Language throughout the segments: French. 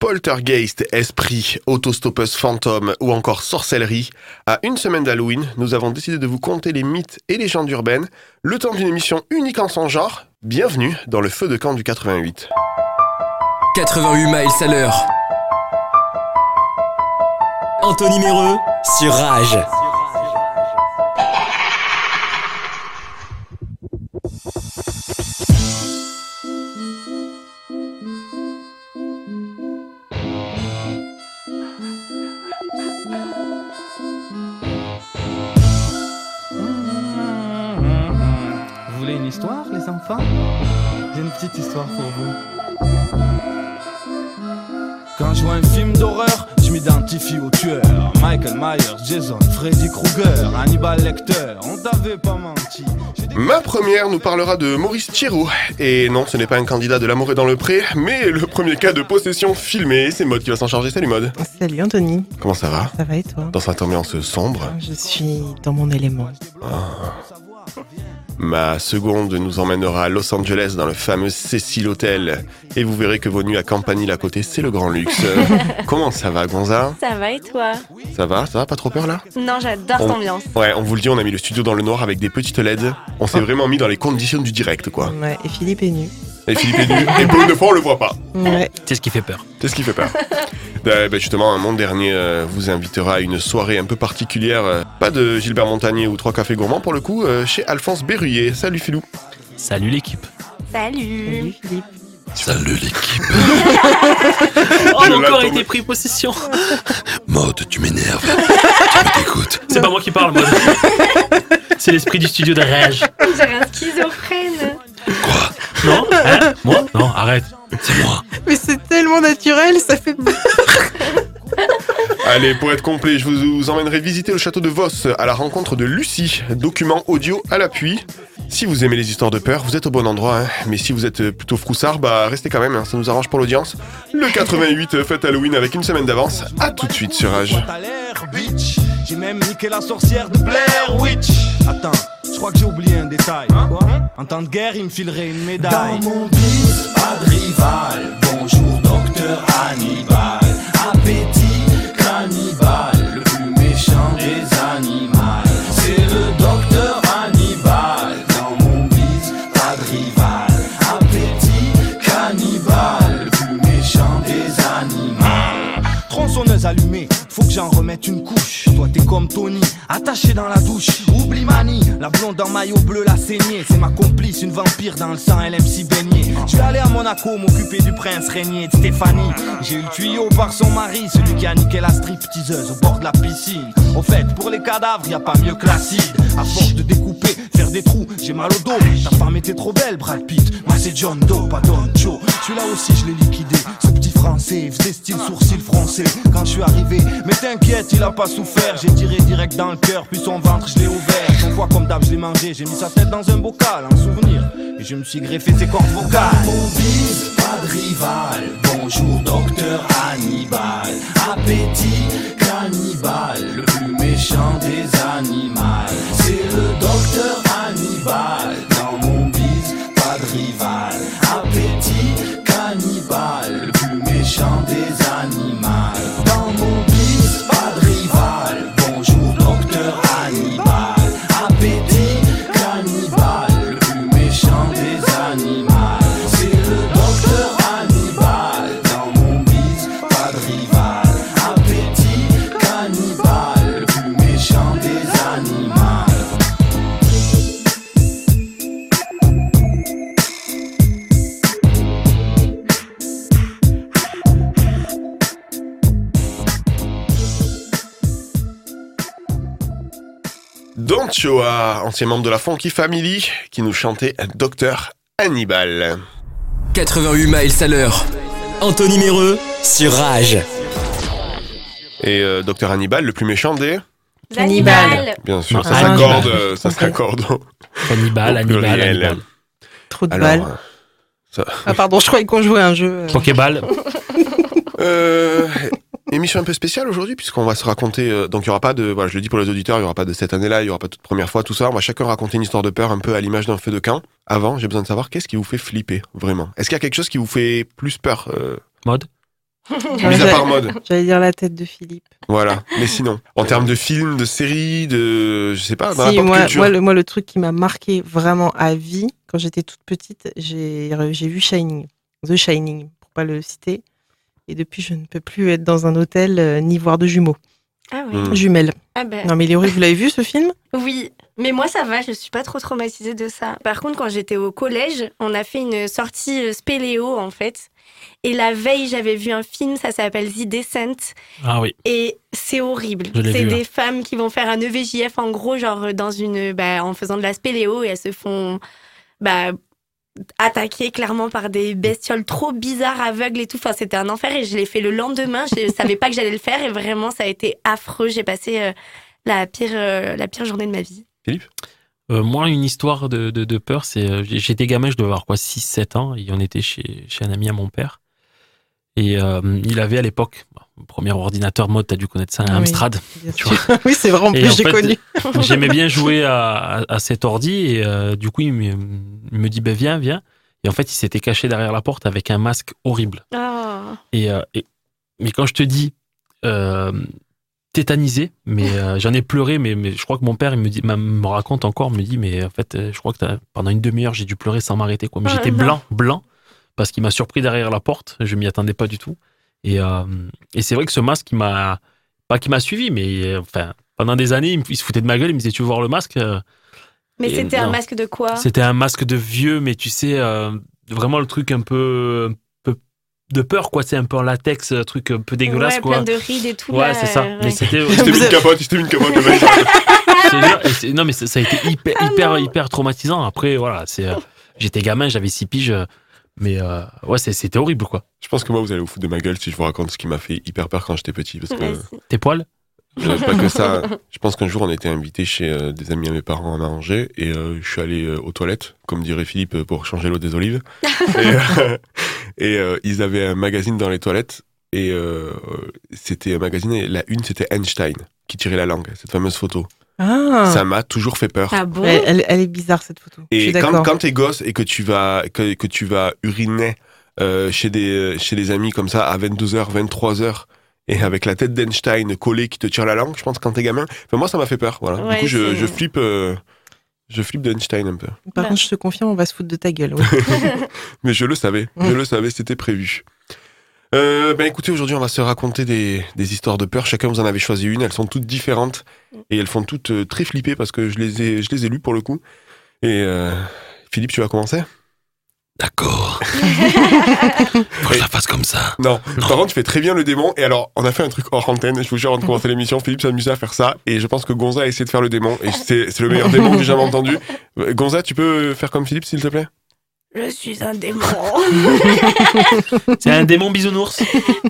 Poltergeist, esprit, autostoppeuse fantôme ou encore sorcellerie, à une semaine d'Halloween, nous avons décidé de vous conter les mythes et légendes urbaines, le temps d'une émission unique en son genre. Bienvenue dans le feu de camp du 88. 88 miles à l'heure. Anthony Méreux sur Rage. J'ai une petite histoire pour vous. Quand je vois un film d'horreur, je m'identifie au tueur. Michael Myers, Jason, Freddy Krueger, Hannibal Lecter, on t'avait pas menti. J'ai des- Ma première nous parlera de Maurice Thiraud. Et non, ce n'est pas un candidat de l'amour est dans le pré, mais le premier cas de possession filmé. C'est Mode qui va s'en charger. Salut Mode. Salut Anthony, Comment ça va ça va et toi Dans cette ambiance sombre. Je suis dans mon élément. Ma seconde nous emmènera à Los Angeles dans le fameux Cecil Hotel. Et vous verrez que vos nuits à Campanile à côté, c'est le grand luxe. Comment ça va, Gonza? Ça va et toi? Ça va Ça va Pas trop peur là? Non, j'adore On- cette ambiance. Ouais, on vous le dit, on a mis le studio dans le noir avec des petites LED. On s'est vraiment mis dans les conditions du direct, quoi. Ouais, et Philippe est nu. Et Philippe est nu, et pour une fois, on le voit pas. Ouais. C'est ce qui fait peur. C'est ce qui fait peur. Euh, ben, justement, mon dernier euh, vous invitera à une soirée un peu particulière. euh, pas de Gilbert Montagnier ou Trois Cafés Gourmands pour le coup, euh, chez Alphonse Berruyer. Salut Philou. Salut l'équipe. Salut. Salut Philippe. Salut l'équipe. On a encore été pris possession. Mode, tu m'énerves. tu me dégoûtes. C'est pas moi qui parle, moi. C'est l'esprit du studio de Rage. J'ai un schizophrène. Hein Moi Non, arrête. C'est moi. Mais c'est tellement naturel, ça fait Allez, pour être complet, je vous, vous emmènerai visiter le château de Voss à la rencontre de Lucie. Document audio à l'appui. Si vous aimez les histoires de peur, vous êtes au bon endroit. hein. Mais si vous êtes plutôt froussard, bah restez quand même, hein, ça nous arrange pour l'audience. Le 88 euh, fête Halloween avec une semaine d'avance. À tout de suite sur Rage. J'ai même niqué la sorcière de Blair Witch. Attends, je crois que j'ai oublié un détail. Quoi En temps de guerre, il me filerait une médaille. Dans mon bis, pas de rival. Bonjour, docteur Hannibal. Appétit cannibale, le plus méchant des faut que j'en remette une couche. Toi t'es comme Tony, attaché dans la douche. Oublie Mani, la blonde en maillot bleu, la saignée. C'est ma complice, une vampire dans le sang, elle aime si baigner. Je suis allé à Monaco m'occuper du prince régnier de Stéphanie. J'ai eu le tuyau par son mari, celui qui a niqué la stripteaseuse au bord de la piscine. Au fait, pour les cadavres, y a pas mieux que l'acide. À force de découper, faire des trous, j'ai mal au dos. Ta femme était trop belle, Brad Pitt. Moi c'est John Doe, pas Don Joe. Celui-là aussi je l'ai liquidé. Ce petit français, faisait style sourcil français. Quand je suis arrivé, mais t'inquiète, il a pas souffert. J'ai tiré direct dans le cœur, puis son ventre, je l'ai ouvert. Son foie comme d'hab, je l'ai mangé. J'ai mis sa tête dans un bocal, en souvenir. Et je me suis greffé ses cordes vocales. Mon bis, pas de rival. Bonjour, docteur Hannibal. Appétit cannibale, le Ancien membre de la Funky Family, qui nous chantait Docteur Hannibal. 88 miles à l'heure. Anthony Méreux sur Rage. Et euh, Docteur Hannibal, le plus méchant des... Hannibal. Bien sûr, ça ah, s'accorde, Hannibal. euh, ça s'accorde. Hannibal, Hannibal. Hannibal. trop de balles. ça- Ah pardon, je croyais qu'on jouait à un jeu. euh. Pokéball. Euh, émission un peu spéciale aujourd'hui puisqu'on va se raconter. euh, donc il y aura pas de, voilà, je le dis pour les auditeurs, il y aura pas de cette année-là, il y aura pas de toute première fois, tout ça. On va chacun raconter une histoire de peur un peu à l'image d'un feu de camp. Avant, j'ai besoin de savoir qu'est-ce qui vous fait flipper vraiment? Est-ce qu'il y a quelque chose qui vous fait plus peur euh, Mode. Mis à part mode. J'allais dire la tête de Philippe. Voilà. Mais sinon, en termes de films, de séries, de. Je sais pas, dans la Si, pop moi, culture. moi, le, moi, le truc qui m'a marqué vraiment à vie, quand j'étais toute petite, j'ai j'ai vu Shining, The Shining, pour pas le citer. Et depuis, je ne peux plus être dans un hôtel euh, ni voir de jumeaux. Ah ouais. Hmm. Jumelles. Ah ben. Non, mais horrible. Vous l'avez vu ce film? Oui, mais moi ça va, je suis pas trop traumatisée de ça. Par contre, quand j'étais au collège, on a fait une sortie euh, spéléo en fait. Et la veille, j'avais vu un film, ça s'appelle The Descent. Ah oui. Et c'est horrible. C'est des femmes qui vont faire un EVJF en gros, genre dans une, bah, en faisant de la spéléo et elles se font bah, attaquer clairement par des bestioles trop bizarres, aveugles et tout. Enfin, c'était un enfer et je l'ai fait le lendemain. Je savais pas que j'allais le faire et vraiment, ça a été affreux. J'ai passé euh, la, pire, euh, la pire journée de ma vie. Euh, moi, une histoire de, de, de peur, c'est. J'étais gamin, je devais avoir quoi, 6-7 ans, et on était chez, chez un ami à mon père. Et euh, il avait à l'époque, premier ordinateur mode, t'as dû connaître ça, un Ah oui. Amstrad. Tu oui, c'est vrai, en plus, j'ai connu. J'aimais bien jouer à, à, à cet ordi, et euh, du coup, il me, il me dit, ben viens, viens. Et en fait, il s'était caché derrière la porte avec un masque horrible. Oh. Et, euh, et- mais quand je te dis euh, tétanisé, mais j'en ai pleuré, mais, mais je crois que mon père il me dit, me raconte encore, me dit, mais en fait, je crois que pendant une demi-heure j'ai dû pleurer sans m'arrêter, quoi. Mais Oh j'étais blanc, blanc, parce qu'il m'a surpris derrière la porte. Je m'y attendais pas du tout. Et, euh, et c'est vrai que ce masque, il m'a pas qui m'a suivi, mais euh, enfin pendant des années, il, se foutait de ma gueule, il me disait, tu veux voir le masque Euh, Mais c'était un masque de quoi? C'était un masque de vieux, mais tu sais, euh, vraiment le truc un peu, un peu de peur, quoi. C'est un peu en latex, un truc un peu dégueulasse, ouais, quoi. plein de rides et tout. Ouais, c'est ça. euh, Mais ouais. c'était. Mis une capote, il s'était mis une capote. je non, mais ça, ça a été hyper, Ah hyper, hyper traumatisant. Après, voilà, c'est. euh, J'étais gamin, j'avais six piges, mais euh, ouais, c'est- c'était horrible, quoi. Je pense que moi, vous allez vous foutre de ma gueule si je vous raconte ce qui m'a fait hyper peur quand j'étais petit. Parce que. Tes poils? Pas que ça. Je pense qu'un jour, on était invité chez euh, des amis à mes parents à Angers et euh, je suis allé euh, aux toilettes, comme dirait Philippe, pour changer l'eau des olives. et euh, et, euh, ils avaient un magazine dans les toilettes et euh, c'était un magazine et la une, c'était Einstein qui tirait la langue, cette fameuse photo. Ah, Ça m'a toujours fait peur. Ah bon elle, elle- elle est bizarre cette photo. je Et suis quand, quand t'es gosse et que tu vas, que, que tu vas uriner euh, chez, des, chez des amis comme ça à 22h, 23h, et avec la tête d'Einstein collée qui te tire la langue, je pense, quand t'es gamin. Enfin, moi, ça m'a fait peur. Voilà. Ouais, du coup, je, je flippe. euh, je flippe d'Einstein un peu. Par contre, je te confirme, on va se foutre de ta gueule. ouais. Mais je le savais. Je le savais, c'était prévu. Euh, ben écoutez, aujourd'hui, on va se raconter des, des histoires de peur. Chacun, vous en avez choisi une. Elles sont toutes différentes et elles font toutes euh, très flipper parce que je les ai, je les ai lues pour le coup. Et euh, Philippe, tu vas commencer? D'accord. Faut que je la fasse comme ça. Non. Non. Par contre, tu fais très bien le démon. Et alors, on a fait un truc hors antenne. Je vous jure, avant de commencer l'émission, Philippe s'amusait à faire ça. Et je pense que Gonza a essayé de faire le démon. Et c'est c'est le meilleur démon que j'ai jamais entendu. Euh, Gonza, tu peux faire comme Philippe, s'il te plaît? Je suis un démon. C'est un démon bisounours.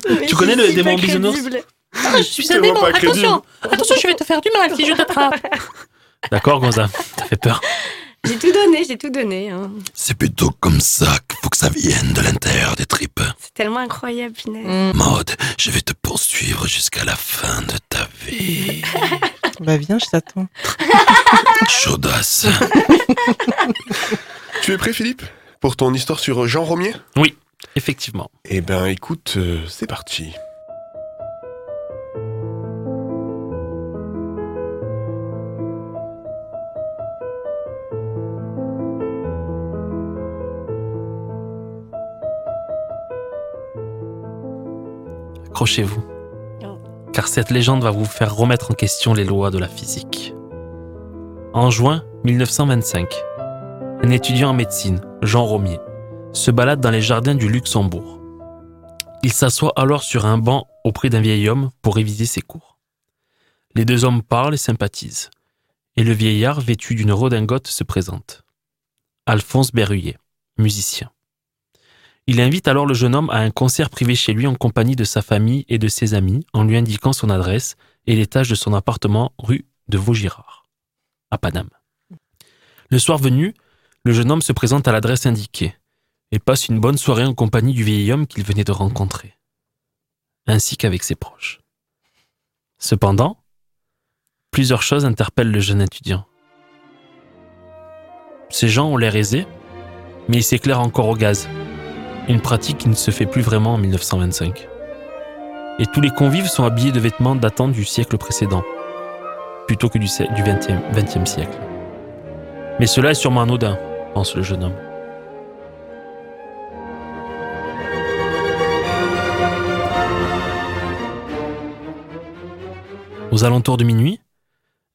Mais Tu connais le démon bisounours crédible. Ah, je suis un démon, attention Attention, je vais te faire du mal si je t'attrape. D'accord, Gonza, ça fait peur. J'ai tout donné, j'ai tout donné. hein. C'est plutôt comme ça qu'il faut que ça vienne de l'intérieur des tripes. C'est tellement incroyable, punaise. Mm. Maud, je vais te poursuivre jusqu'à la fin de ta vie. Bah viens, je t'attends. Chaudasse. Tu es prêt, Philippe? Pour ton histoire sur Jean Romier? Effectivement. Eh ben, écoute, euh, c'est parti. Accrochez-vous. Oh. Car cette légende va vous faire remettre en question les lois de la physique. En juin 1925, un étudiant en médecine, Jean Romier, se balade dans les jardins du Luxembourg. Il s'assoit alors sur un banc auprès d'un vieil homme pour réviser ses cours. Les deux hommes parlent et sympathisent, et le vieillard vêtu d'une redingote se présente. Alphonse Berruyer, musicien. Il invite alors le jeune homme à un concert privé chez lui en compagnie de sa famille et de ses amis en lui indiquant son adresse et l'étage de son appartement rue de Vaugirard, à Paname. Le soir venu, le jeune homme se présente à l'adresse indiquée et passe une bonne soirée en compagnie du vieil homme qu'il venait de rencontrer, ainsi qu'avec ses proches. Cependant, plusieurs choses interpellent le jeune étudiant. Ces gens ont l'air aisés, mais ils s'éclairent encore au gaz une pratique qui ne se fait plus vraiment en 1925. et tous les convives sont habillés de vêtements datant du siècle précédent, plutôt que du, se- du 20e, 20e siècle. Mais cela est sûrement anodin, pense le jeune homme. Aux alentours de minuit,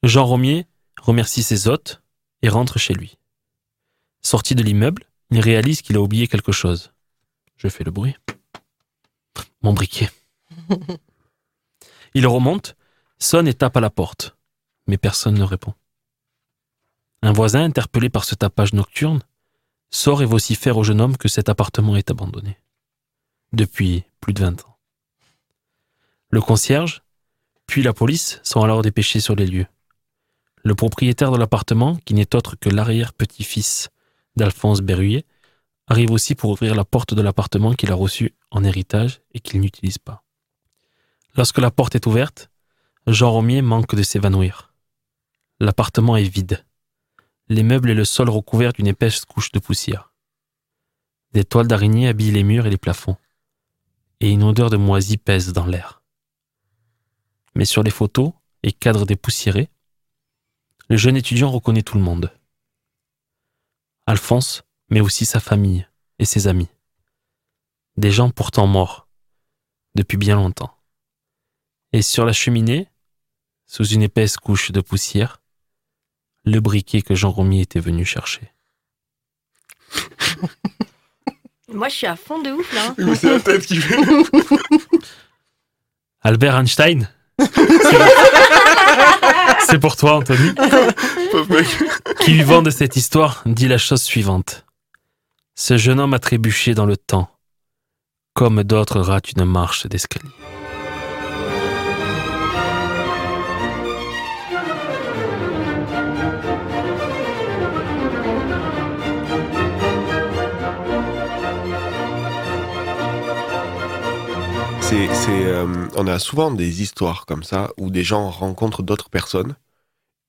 Jean Romier remercie ses hôtes et rentre chez lui. Sorti de l'immeuble, il réalise qu'il a oublié quelque chose. Je fais le bruit. Mon briquet. Il remonte, sonne et tape à la porte, mais personne ne répond. Un voisin, interpellé par ce tapage nocturne, sort et vocifère au jeune homme que cet appartement est abandonné. Depuis plus de 20 ans. Le concierge, puis la police sont alors dépêchés sur les lieux. Le propriétaire de l'appartement, qui n'est autre que l'arrière-petit-fils d'Alphonse Berruyer, arrive aussi pour ouvrir la porte de l'appartement qu'il a reçu en héritage et qu'il n'utilise pas. Lorsque la porte est ouverte, Jean Romier manque de s'évanouir. L'appartement est vide. Les meubles et le sol recouverts d'une épaisse couche de poussière. Des toiles d'araignée habillent les murs et les plafonds. Et une odeur de moisi pèse dans l'air. Mais sur les photos et cadres dépoussiérés, le jeune étudiant reconnaît tout le monde. Alphonse, mais aussi sa famille et ses amis. Des gens pourtant morts, depuis bien longtemps. Et sur la cheminée, sous une épaisse couche de poussière, le briquet que Jean Romier était venu chercher. Moi, je suis à fond de ouf là. hein. Mais c'est la tête qui fait. Albert Einstein C'est pour toi, Anthony, Pauvre mec. qui vivant de cette histoire dit la chose suivante. Ce jeune homme a trébuché dans le temps, comme d'autres ratent une marche d'escalier. C'est, c'est, euh, on a souvent des histoires comme ça où des gens rencontrent d'autres personnes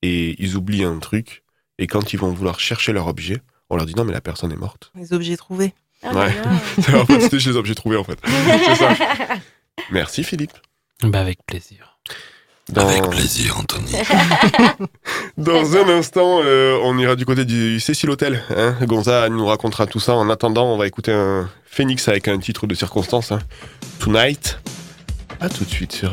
et ils oublient un truc et quand ils vont vouloir chercher leur objet, on leur dit non mais la personne est morte. Les objets trouvés. Là Ouais. en fait, c'était chez les objets trouvés en fait. C'est ça. Merci Philippe. Bah avec plaisir. Dans, Avec plaisir, Anthony. dans un instant, euh, on ira du côté du Cécile Hotel. Hein. Gonza nous racontera tout ça. En attendant, on va écouter un Phoenix avec un titre de circonstance. hein. Tonight. À tout de suite sur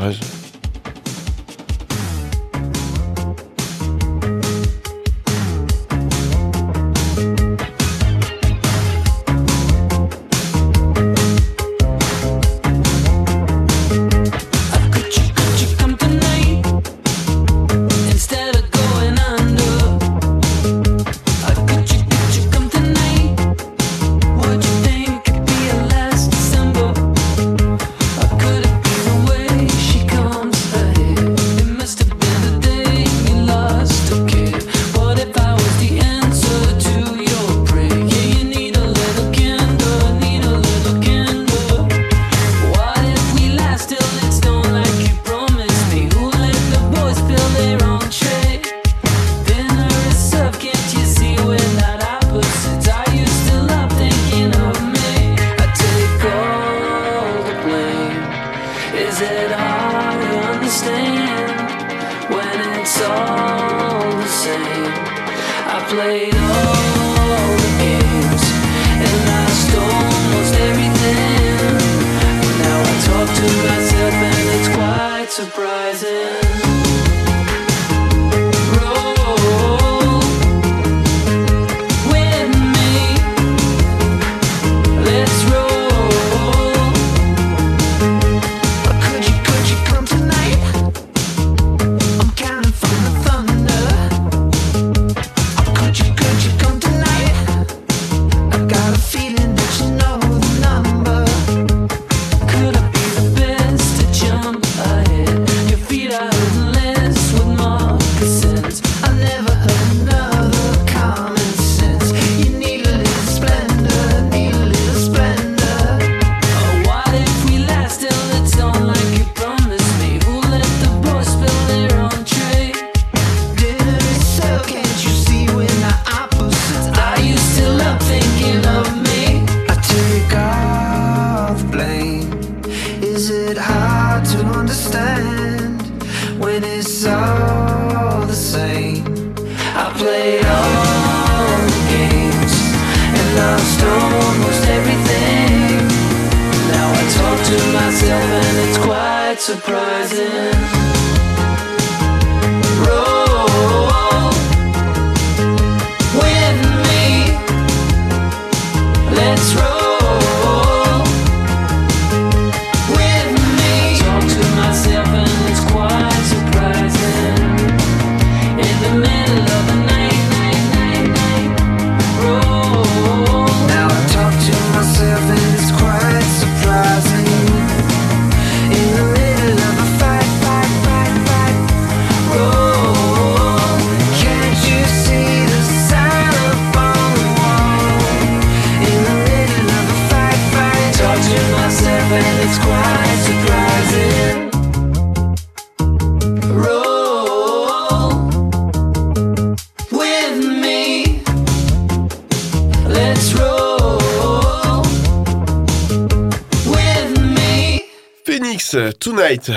Phoenix, Tonight.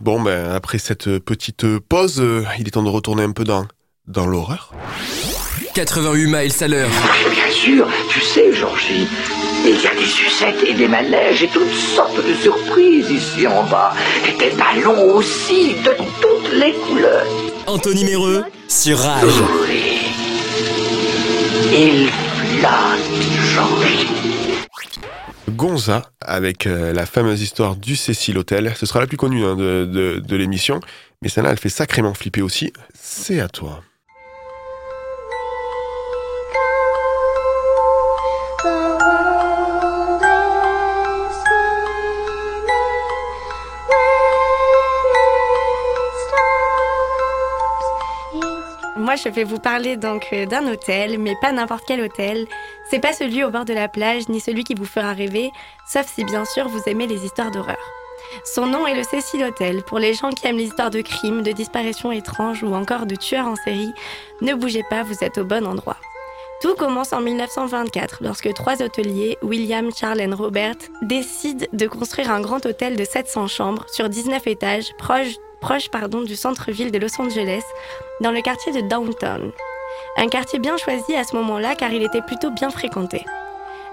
Bon, ben, après cette petite pause, euh, il est temps de retourner un peu dans, dans l'horreur. 88 miles à l'heure. Bien sûr, tu sais, Georgie, il y a des sucettes et des manèges et toutes sortes de surprises ici en bas. Et des ballons aussi, de toutes les couleurs. Anthony Méreux sur Rage. Oui. Il flotte, Georgie. Gonza, avec euh, la fameuse histoire du Cécile Hotel. Ce sera la plus connue hein, de, de, de l'émission, mais celle-là, elle fait sacrément flipper aussi. C'est à toi. Moi, je vais vous parler donc euh, d'un hôtel, mais pas n'importe quel hôtel. C'est pas celui au bord de la plage, ni celui qui vous fera rêver, sauf si bien sûr vous aimez les histoires d'horreur. Son nom est le Cecil Hotel. Pour les gens qui aiment les histoires de crimes, de disparitions étranges ou encore de tueurs en série, ne bougez pas, vous êtes au bon endroit. Tout commence en 1924 lorsque trois hôteliers, William, Charles et Robert, décident de construire un grand hôtel de 700 chambres sur 19 étages proche, proche pardon, du centre-ville de Los Angeles, dans le quartier de Downtown. Un quartier bien choisi à ce moment-là car il était plutôt bien fréquenté.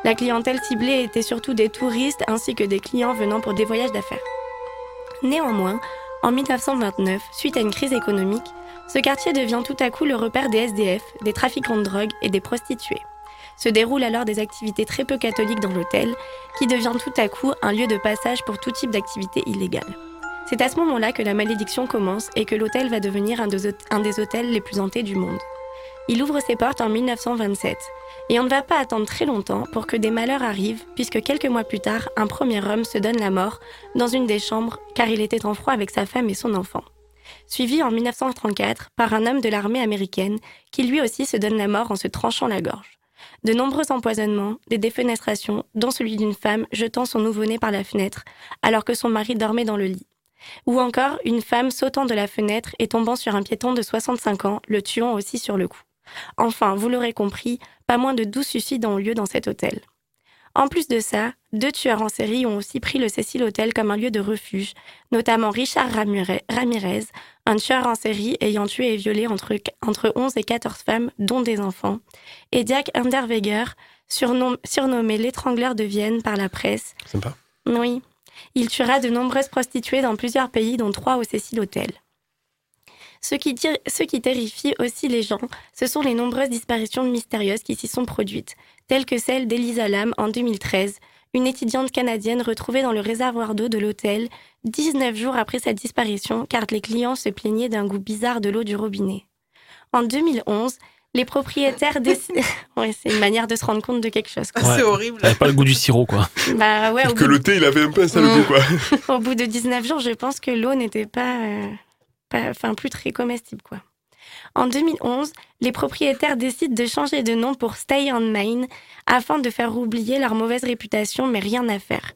La clientèle ciblée était surtout des touristes ainsi que des clients venant pour des voyages d'affaires. Néanmoins, en 1929, suite à une crise économique, ce quartier devient tout à coup le repère des SDF, des trafiquants de drogue et des prostituées. Se déroulent alors des activités très peu catholiques dans l'hôtel, qui devient tout à coup un lieu de passage pour tout type d'activités illégales. C'est à ce moment-là que la malédiction commence et que l'hôtel va devenir un des, hôtels les plus hantés du monde. Il ouvre ses portes en 1927 et on ne va pas attendre très longtemps pour que des malheurs arrivent puisque quelques mois plus tard, un premier homme se donne la mort dans une des chambres car il était en froid avec sa femme et son enfant. Suivi en 1934 par un homme de l'armée américaine qui lui aussi se donne la mort en se tranchant la gorge. De nombreux empoisonnements, des défenestrations, dont celui d'une femme jetant son nouveau-né par la fenêtre alors que son mari dormait dans le lit. Ou encore une femme sautant de la fenêtre et tombant sur un piéton de 65 ans, le tuant aussi sur le coup. Enfin, vous l'aurez compris, pas moins de 12 suicides ont eu lieu dans cet hôtel. En plus de ça, deux tueurs en série ont aussi pris le Cecil Hotel comme un lieu de refuge, notamment Richard Ramirez, un tueur en série ayant tué et violé entre, entre 11 et 14 femmes, dont des enfants, et Jack Underweger, surnom- surnommé l'étrangleur de Vienne par la presse, Sympa. oui. Il tuera de nombreuses prostituées dans plusieurs pays, dont trois au Cecil Hotel. Ce qui, ce qui terrifie aussi les gens, ce sont les nombreuses disparitions mystérieuses qui s'y sont produites, telles que celle d'Elisa Lam en 2013, une étudiante canadienne retrouvée dans le réservoir d'eau de l'hôtel 19 jours après sa disparition car les clients se plaignaient d'un goût bizarre de l'eau du robinet. En 2011, les propriétaires décident... ouais, c'est une manière de se rendre compte de quelque chose. quoi. Ouais. C'est horrible. Ça avait pas le goût du sirop, quoi. Bah ouais, au Que bout le thé, il avait un peu un sale Mm. goût, quoi. au bout de 19 jours, je pense que l'eau n'était pas, euh, pas- enfin, plus très comestible, quoi. En 2011, les propriétaires décident de changer de nom pour Stay on Main afin de faire oublier leur mauvaise réputation, mais rien à faire.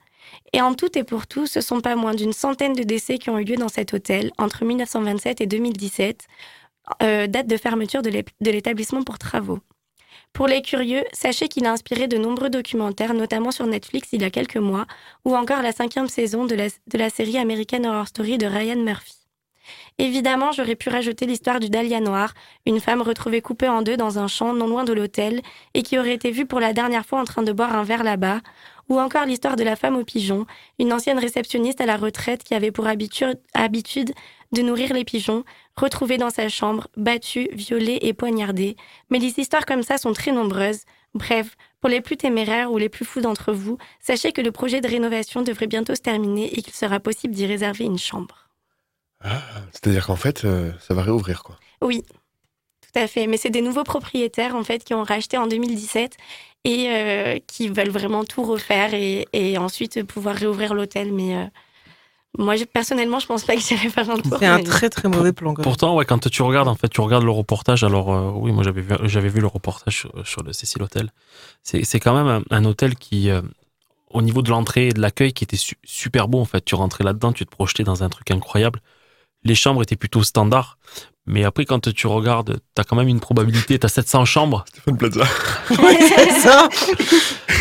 Et en tout et pour tout, ce sont pas moins d'une centaine de décès qui ont eu lieu dans cet hôtel entre 1927 et 2017, euh, date de fermeture de l'établissement pour travaux. Pour les curieux, sachez qu'il a inspiré de nombreux documentaires, notamment sur Netflix il y a quelques mois, ou encore la cinquième saison de la, série American Horror Story de Ryan Murphy. Évidemment, j'aurais pu rajouter l'histoire du Dahlia Noir, une femme retrouvée coupée en deux dans un champ non loin de l'hôtel et qui aurait été vue pour la dernière fois en train de boire un verre là-bas, ou encore l'histoire de la femme au pigeon, une ancienne réceptionniste à la retraite qui avait pour habitu- habitude de nourrir les pigeons, retrouvée dans sa chambre, battue, violée et poignardée. Mais les histoires comme ça sont très nombreuses. Bref, pour les plus téméraires ou les plus fous d'entre vous, sachez que le projet de rénovation devrait bientôt se terminer et qu'il sera possible d'y réserver une chambre. C'est-à-dire qu'en fait, euh, ça va réouvrir, quoi. Oui, tout à fait. Mais c'est des nouveaux propriétaires en fait qui ont racheté en 2017 et euh, qui veulent vraiment tout refaire et, et ensuite pouvoir réouvrir l'hôtel. Mais euh, moi, je- personnellement, je pense pas que j'irai faire un tour. C'est un mais- très très mauvais plan. quand même. Pourtant, ouais, quand tu regardes, en fait, tu regardes le reportage. Alors, euh, oui, moi, j'avais vu, j'avais vu le reportage sur, sur le Cécile Hotel. C'est, c'est quand même un, un hôtel qui, euh, au niveau de l'entrée et de l'accueil, qui était su- super beau. En fait, tu rentrais là-dedans, tu te projetais dans un truc incroyable. Les chambres étaient plutôt standards. Mais après, quand tu regardes, t'as quand même une probabilité, t'as 700 chambres. Stéphane Plaza. c'est ça.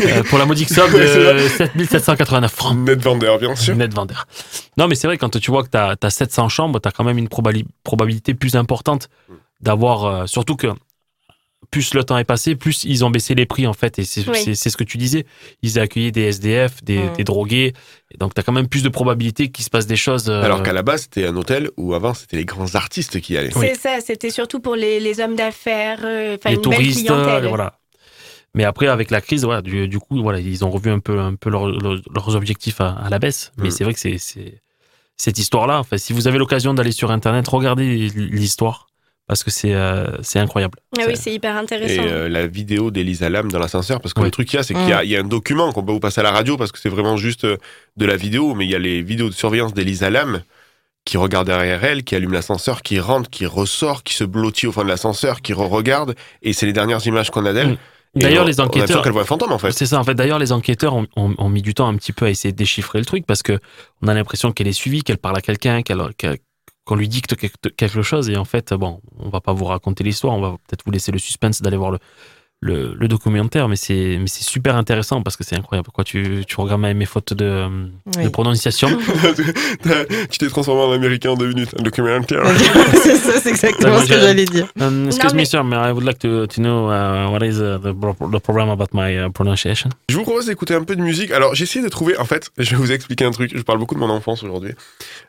euh, pour la modique somme de 7789 francs. Net vendeur, bien sûr. Net vendeur. Non, mais c'est vrai, quand tu vois que tu as, 700 chambres, tu as quand même une probabilité plus importante d'avoir. euh, surtout que plus le temps est passé, plus ils ont baissé les prix, en fait. Et c'est Oui. ce que tu disais. Ils accueillaient des SDF, des, Mm. des drogués. Et donc, tu as quand même plus de probabilité qu'il se passe des choses. euh, Alors qu'à la base, c'était un hôtel où avant, c'était les grands artistes qui y allaient. C'est ça, c'était surtout pour les, les hommes d'affaires, euh, les une belle touristes, clientèle. euh, voilà. Mais après, avec la crise, voilà, du, du coup, voilà, ils ont revu un peu, un peu leur- leur- leurs objectifs à, à la baisse. Mais Mm. c'est vrai que c'est, c'est cette histoire-là. Enfin, si vous avez l'occasion d'aller sur Internet, regardez l'histoire parce que c'est, euh, c'est incroyable. Ah oui, c'est hyper Et intéressant. euh, la vidéo d'Elisa Lam dans l'ascenseur, parce que Ouais. le truc qu'il y a, c'est qu'il Mm. y, a- il y a un document qu'on peut vous passer à la radio, parce que c'est vraiment juste euh, de la vidéo, mais il y a les vidéos de surveillance d'Elisa Lam qui regarde derrière elle, qui allume l'ascenseur, qui rentre, qui ressort, qui se blottit au fond de l'ascenseur, qui re-regarde, et c'est les dernières images qu'on a d'elle. Mm. Et D'ailleurs, les On a l'impression enquêteurs, qu'elle voit un fantôme, en fait. c'est ça. En fait, d'ailleurs, les enquêteurs ont, ont- ont mis du temps un petit peu à essayer de déchiffrer le truc parce que on a l'impression qu'elle est suivie, qu'elle parle à quelqu'un, qu'elle, qu'elle- qu'on lui dicte quelque chose. Et en fait, bon, on va pas vous raconter l'histoire. On va peut-être vous laisser le suspense d'aller voir le, le, le documentaire, mais c'est, mais c'est super intéressant parce que c'est incroyable. Quoi, tu, tu regardes mes fautes de, prononciation. tu t'es transformé en américain en deux minutes. Un documentaire. c'est ça, c'est exactement ce que j'allais dire. Um, excuse Non, mais- me, sir, mais I would like to, to know uh, what is uh, the, the problem about my uh, pronunciation? Je vous propose d'écouter un peu de musique. Alors, j'ai essayé de trouver. En fait, je vais vous expliquer un truc. Je parle beaucoup de mon enfance aujourd'hui.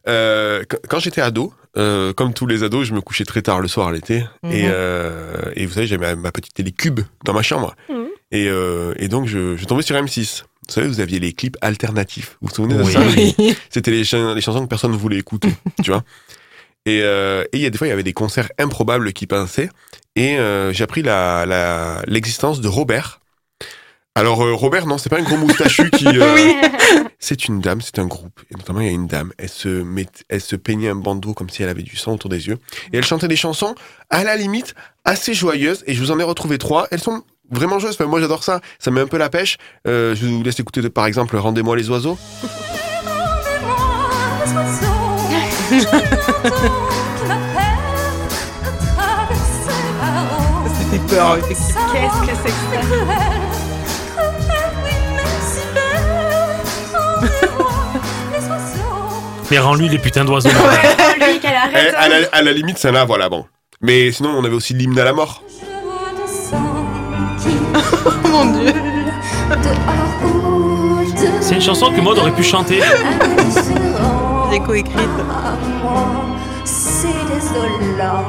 Euh, quand j'étais ado, euh, comme tous les ados, je me couchais très tard le soir l'été. Mhm. et, euh, et vous savez, j'avais ma, ma petite télé cube dans ma chambre. Mhm. Et, euh, et donc, je, je tombais sur M6. Vous savez, vous aviez les clips alternatifs. Vous vous souvenez de Oui. ça Oui. C'était les, chan- les chansons que personne ne voulait écouter, tu vois. Et euh, et il y a des fois, il y avait des concerts improbables qui passaient. Et euh, j'ai appris la- la- l'existence de Robert. Alors, euh, Robert, non, c'est pas un gros moustachu qui. euh, C'est une dame, c'est un groupe. Et notamment, il y a une dame. Elle se, met, elle se peignait un bandeau comme si elle avait du sang autour des yeux. Et elle chantait des chansons, à la limite, assez joyeuses. Et je vous en ai retrouvé trois. Elles sont vraiment joyeuses. Enfin, moi, j'adore ça. Ça met un peu la pêche. Euh, je vous laisse écouter, par exemple, Rendez-moi les oiseaux. Peur. Qu'est-ce que c'est que ça? Mais rends-lui les putains d'oiseaux. Lui, qu'elle Eh, à, la, à la limite, ça là, voilà, bon. Mais sinon, on avait aussi l'hymne à la mort. Oh mon dieu. C'est une chanson que Maud aurait pu chanter. J'ai coécrite. C'est désolant.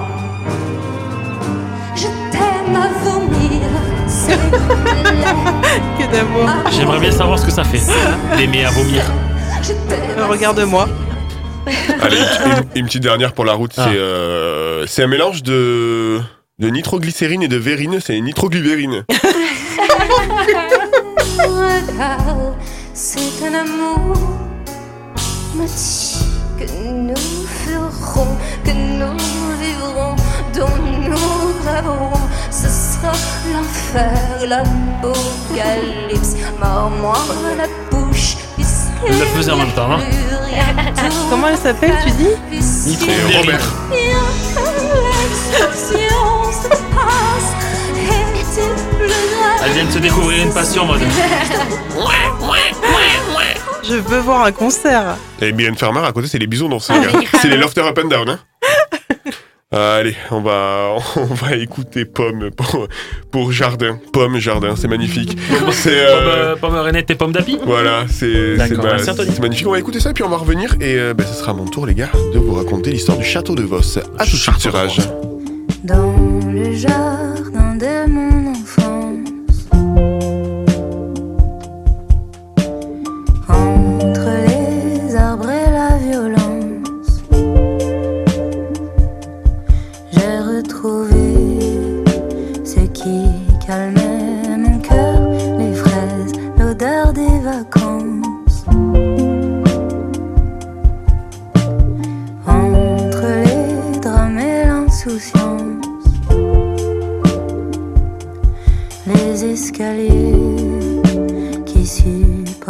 Je t'aime à vomir. C'est Que d'amour. J'aimerais bien savoir ce que ça fait. D'aimer à vomir. Regarde-moi. Allez, une, une petite dernière pour la route. Ah. C'est euh, c'est un mélange de, de nitroglycérine et de vérine. C'est nitroglyvérine. C'est un amour. Que nous ferons, que nous vivrons, dont nous rêverons. Ce sera l'enfer, l'apocalypse. Mors-moi la bouche, puisque Elle le faisait en même temps, rien Comment elle s'appelle, tu dis Et Robert. Elle vient de se découvrir une passion, mode. Je veux voir un concert. Et Mylène Farmer à côté, c'est les bisounours, Ah les gars. C'est les lofter up and down. Hein. Euh, allez, on va, on va écouter Pomme pour, pour Jardin. Pomme Jardin, c'est magnifique. C'est euh, Pomme, pomme Renette et pomme d'api voilà, c'est ma- c'est magnifique. On va écouter ça et puis on va revenir et euh, ben, ce sera mon tour les gars de vous raconter l'histoire du château de Voss. À tout de suite. Dans le jardin de mon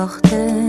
porte.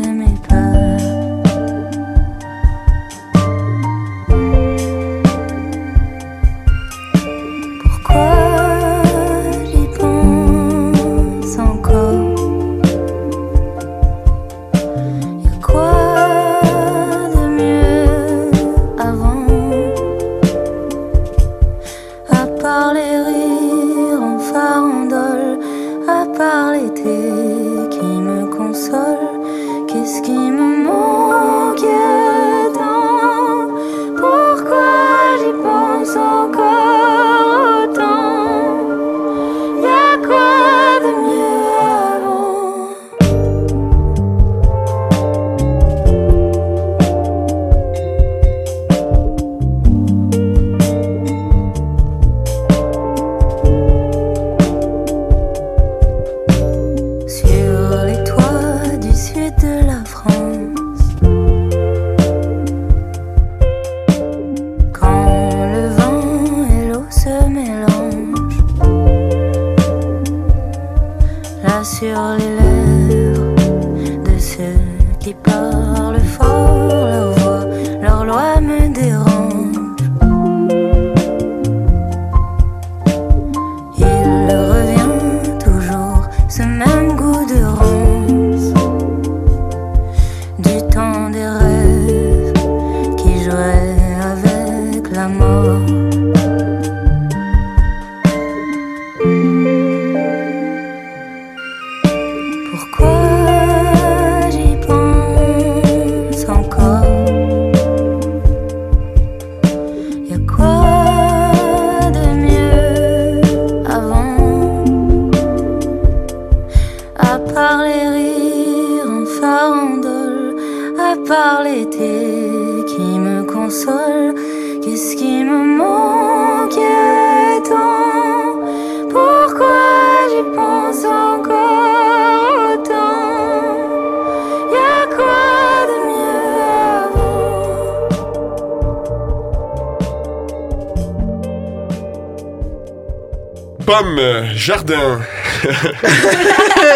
Jardin.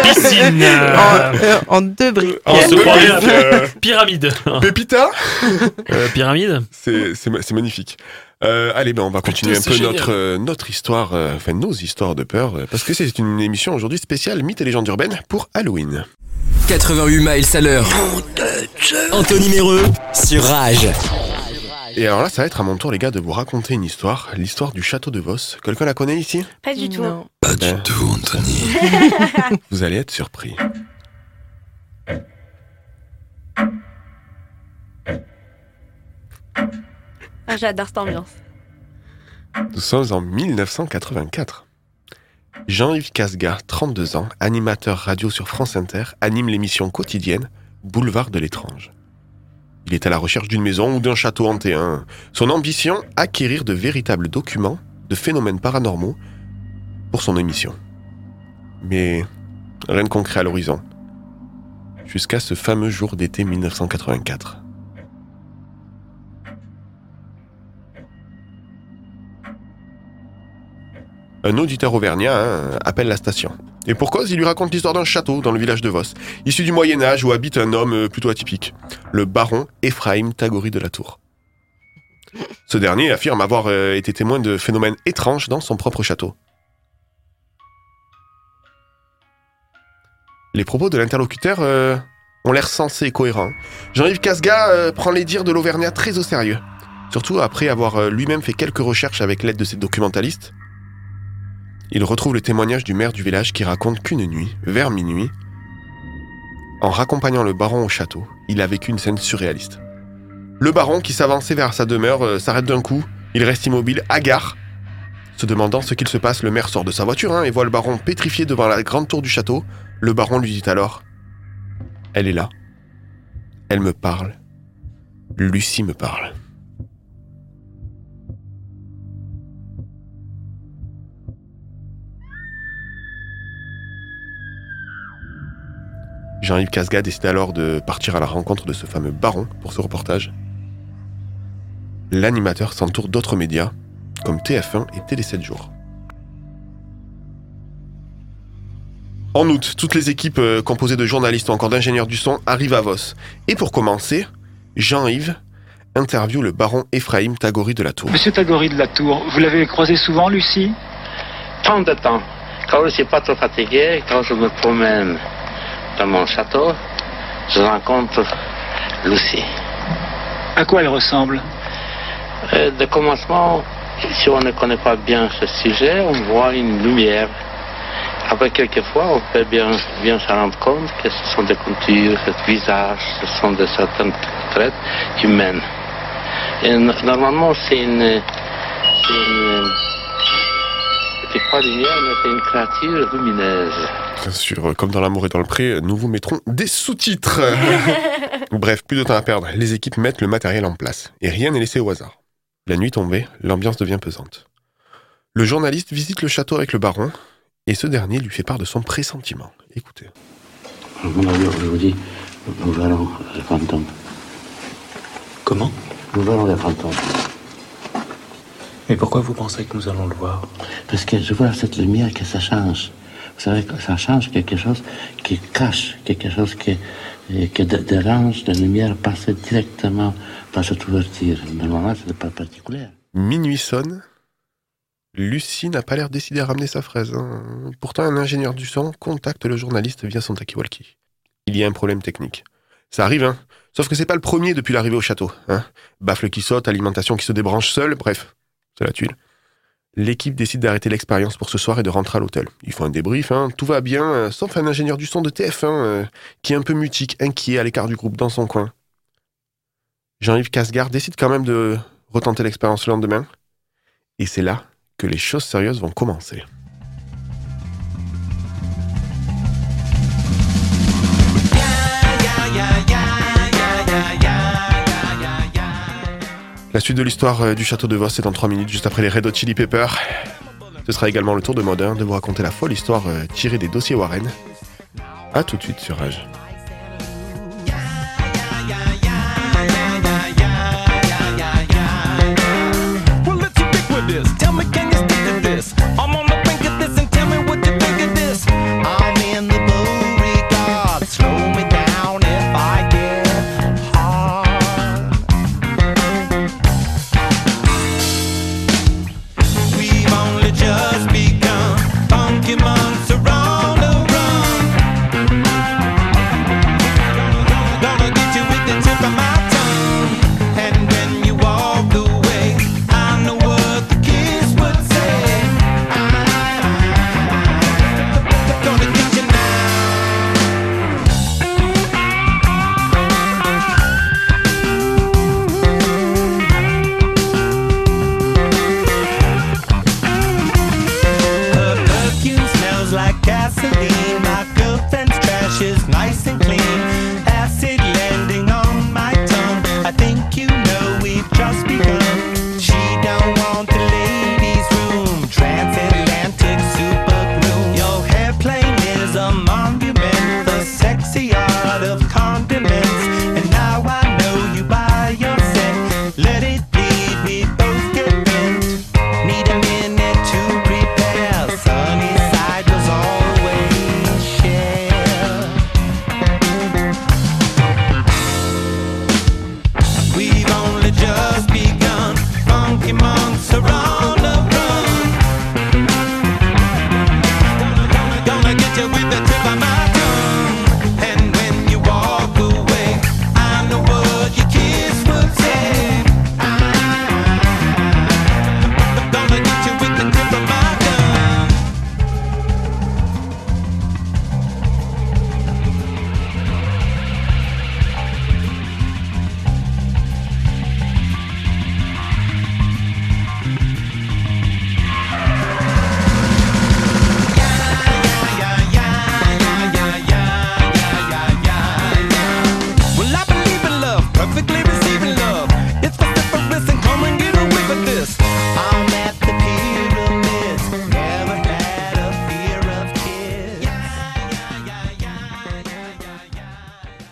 Piscine En, euh, en deux briques. En deux briques, euh, Pyramide Pépita. Euh, Pyramide C'est c'est ma- c'est magnifique. Euh, allez, ben on va continuer Putain, un peu notre notre histoire, euh, enfin nos histoires de peur, euh, parce que c'est une émission aujourd'hui spéciale mythes et légendes urbaines pour Halloween. 88 miles à l'heure. Anthony Méreux sur Rage. Et alors là, ça va être à mon tour, les gars, de vous raconter une histoire, l'histoire du château de Voss. Quelqu'un la connaît ici? Pas du tout. Non. Pas du Ben. tout, Anthony. Vous allez être surpris. Ah, J'adore cette ambiance. Nous sommes en 1984. Jean-Yves Casga, 32 ans, animateur radio sur France Inter, anime l'émission quotidienne Boulevard de l'étrange. Il est à la recherche d'une maison ou d'un château hanté. Son ambition, acquérir de véritables documents de phénomènes paranormaux pour son émission. Mais rien de concret à l'horizon. Jusqu'à ce fameux jour d'été 1984. Un auditeur auvergnat hein, appelle la station. Et pour cause, il lui raconte l'histoire d'un château dans le village de Voss, issu du Moyen Âge où habite un homme euh, plutôt atypique, le baron Ephraim Tagouri de la Tour. Ce dernier affirme avoir euh, été témoin de phénomènes étranges dans son propre château. Les propos de l'interlocuteur euh, ont l'air sensés et cohérents. Jean-Yves Casga prend les dires de l'Auvergnat très au sérieux. Surtout après avoir lui-même fait quelques recherches avec l'aide de ses documentalistes. Il retrouve le témoignage du maire du village qui raconte qu'une nuit, vers minuit, en raccompagnant le baron au château, il a vécu une scène surréaliste. Le baron, qui s'avançait vers sa demeure, euh, s'arrête d'un coup, il reste immobile, hagard. Se demandant ce qu'il se passe, le maire sort de sa voiture hein, et voit le baron pétrifié devant la grande tour du château. Le baron lui dit alors Elle est là. Elle me parle. Lucie me parle. Jean-Yves Casga décide alors de partir à la rencontre de ce fameux baron pour ce reportage. L'animateur s'entoure d'autres médias, comme TF1 et Télé 7 jours. En août, toutes les équipes euh, composées de journalistes ou encore d'ingénieurs du son arrivent à Vos. Et pour commencer, Jean-Yves interviewe le baron Ephraim Tagori de la Tour. Monsieur Tagori de la Tour, vous l'avez croisé souvent, Lucie? Tant de temps. Quand je suis pas trop fatigué, quand je me promène dans mon château, je rencontre Lucie. À quoi elle ressemble? Euh, de commencement, si on ne connaît pas bien ce sujet, on voit une lumière. Après, quelquefois, on peut bien, bien se rendre compte que ce sont des coutures, ce visage, ce sont de certaines traits humaines. Et normalement, c'est une, c'est une, c'est pas lumière, mais c'est une créature lumineuse. Bien sûr, comme dans l'amour et dans le pré, nous vous mettrons des sous-titres. Bref, plus de temps à perdre. Les équipes mettent le matériel en place et rien n'est laissé au hasard. La nuit tombée, l'ambiance devient pesante. Le journaliste visite le château avec le baron et ce dernier lui fait part de son pressentiment. Écoutez. Mon je vous dis, nous les fantômes. Comment? Nous verrons les fantômes. Mais pourquoi vous pensez que nous allons le voir? Parce que je vois cette lumière que ça change. Vous savez que ça change quelque chose qui cache, quelque chose qui, qui dé- dérange. La lumière passe directement par cette ouverture. Normalement, c'est pas particulier. Minuit sonne. Lucie n'a pas l'air décidée à ramener sa fraise. hein. Pourtant, un ingénieur du son contacte le journaliste via son talkie-walkie. Il y a un problème technique. Ça arrive, hein. Sauf que c'est pas le premier depuis l'arrivée au château. Hein. Baffle qui saute, alimentation qui se débranche seule, bref, c'est la tuile. L'équipe décide d'arrêter l'expérience pour ce soir et de rentrer à l'hôtel. Ils font un débrief, hein. tout va bien, euh, sauf un ingénieur du son de TF1 euh, qui est un peu mutique, inquiet, à l'écart du groupe, dans son coin. Jean-Yves Casgar décide quand même de retenter l'expérience le lendemain. Et c'est là que les choses sérieuses vont commencer. La suite de l'histoire euh, du château de Vos est dans 3 minutes, juste après les Red Hot Chili Peppers. Ce sera également le tour de Modern de vous raconter la folle histoire euh, tirée des dossiers Warren. A tout de suite sur Rage.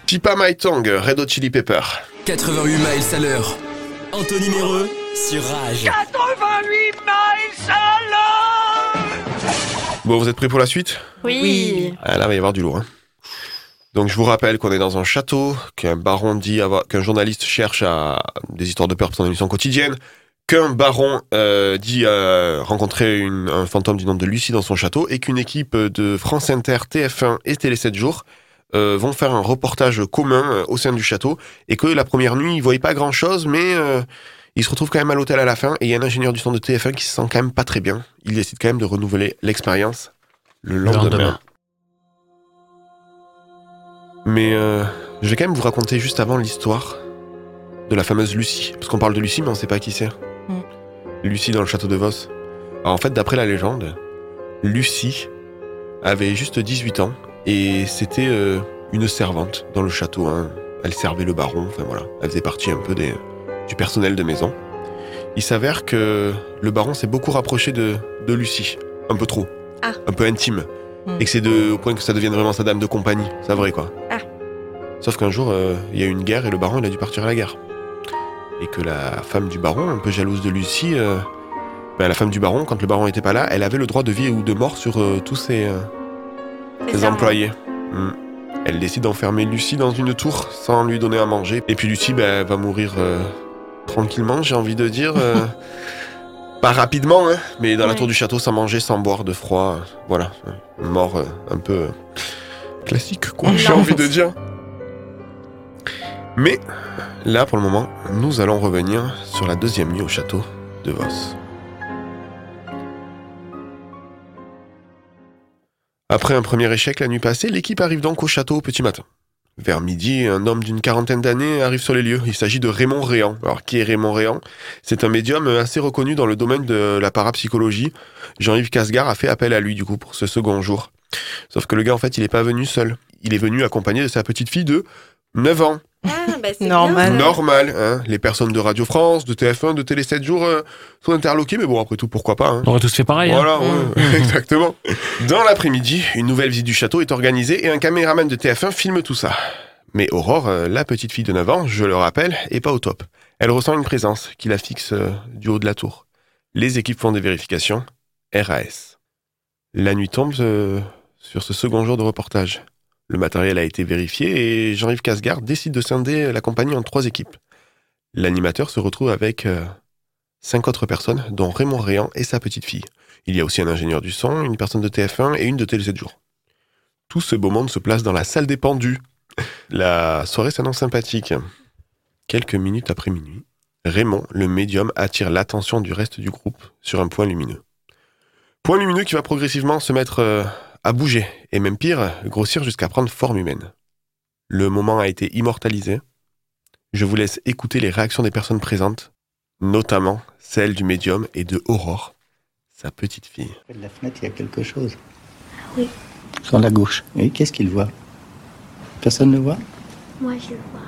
Pipa My Tongue, Red Hot Chili Pepper. 88 miles à l'heure. Anthony Méreux sur Rage. 88 miles à l'heure Bon, vous êtes prêts pour la suite? Oui. Ah, Là, il va y avoir du lourd. hein. Donc, je vous rappelle qu'on est dans un château, qu'un baron dit avoir, qu'un journaliste cherche à des histoires de peur pour son émission quotidienne, qu'un baron euh, dit euh, rencontrer une- un fantôme du nom de Lucie dans son château, et qu'une équipe de France Inter, TF1 et Télé 7 jours euh, vont faire un reportage commun euh, au sein du château, et que la première nuit, ils voyaient pas grand-chose, mais euh, ils se retrouvent quand même à l'hôtel à la fin, et il y a un ingénieur du son de TF1 qui se sent quand même pas très bien. Il décide quand même de renouveler l'expérience le lendemain. lendemain. Mais euh, je vais quand même vous raconter juste avant l'histoire de la fameuse Lucie. Parce qu'on parle de Lucie, mais on sait pas qui c'est. Mm. Lucie dans le château de Vos. Alors en fait, d'après la légende, Lucie avait juste 18 ans et c'était euh, une servante dans le château. hein. Elle servait le baron, enfin voilà. Elle faisait partie un peu des, du personnel de maison. Il s'avère que le baron s'est beaucoup rapproché de, de Lucie. Un peu trop. Ah. Un peu intime. Mm. Et que c'est au point que ça devienne vraiment sa dame de compagnie. C'est vrai, quoi. Ah. Sauf qu'un jour, euh, il y a eu une guerre et le baron, il a dû partir à la guerre. Et que la femme du baron, un peu jalouse de Lucie, euh, ben, la femme du baron, quand le baron était pas là, elle avait le droit de vie ou de mort sur euh, tous ses, ses servants. employés. Mm. Elle décide d'enfermer Lucie dans une tour sans lui donner à manger. Et puis Lucie ben, va mourir euh, tranquillement, j'ai envie de dire. euh, pas rapidement, hein, mais dans la tour du château, sans manger, sans boire, de froid. euh, voilà, une mort un peu classique, quoi, j'ai envie de dire. Mais là, pour le moment, nous allons revenir sur la deuxième nuit au château de Vos. Après un premier échec la nuit passée, l'équipe arrive donc au château au petit matin. Vers midi, un homme d'une quarantaine d'années arrive sur les lieux. Il s'agit de Raymond Réan. Alors, qui est Raymond Réan? C'est un médium assez reconnu dans le domaine de la parapsychologie. Jean-Yves Casgar a fait appel à lui, du coup, pour ce second jour. Sauf que le gars, en fait, il n'est pas venu seul. Il est venu accompagné de sa petite fille de 9 ans. Ah, bah, c'est Normal. bien. Normal, hein. Les personnes de Radio France, de TF1, de Télé 7 jours euh, sont interloquées, mais bon, après tout, pourquoi pas hein. On aurait tous fait pareil. hein. Voilà, ouais, exactement. Dans l'après-midi, une nouvelle visite du château est organisée et un caméraman de TF1 filme tout ça. Mais Aurore, euh, la petite fille de 9 ans, je le rappelle, est pas au top. Elle ressent une présence qui la fixe euh, du haut de la tour. Les équipes font des vérifications. RAS. La nuit tombe euh, sur ce second jour de reportage. Le matériel a été vérifié et Jean-Yves Casgar décide de scinder la compagnie en trois équipes. L'animateur se retrouve avec euh, cinq autres personnes, dont Raymond Réan et sa petite fille. Il y a aussi un ingénieur du son, une personne de TF1 et une de Télé 7 jours. Tout ce beau monde se place dans la salle des pendus. La soirée s'annonce sympathique. Quelques minutes après minuit, Raymond, le médium, attire l'attention du reste du groupe sur un point lumineux. Point lumineux qui va progressivement se mettre euh, à bouger, et même pire, grossir jusqu'à prendre forme humaine. Le moment a été immortalisé. Je vous laisse écouter les réactions des personnes présentes, notamment celle du médium et de Aurore, sa petite fille. De la fenêtre, il y a quelque chose. Oui. Sur la gauche. Oui, qu'est-ce qu'il voit? Personne ne voit? Moi, je le vois.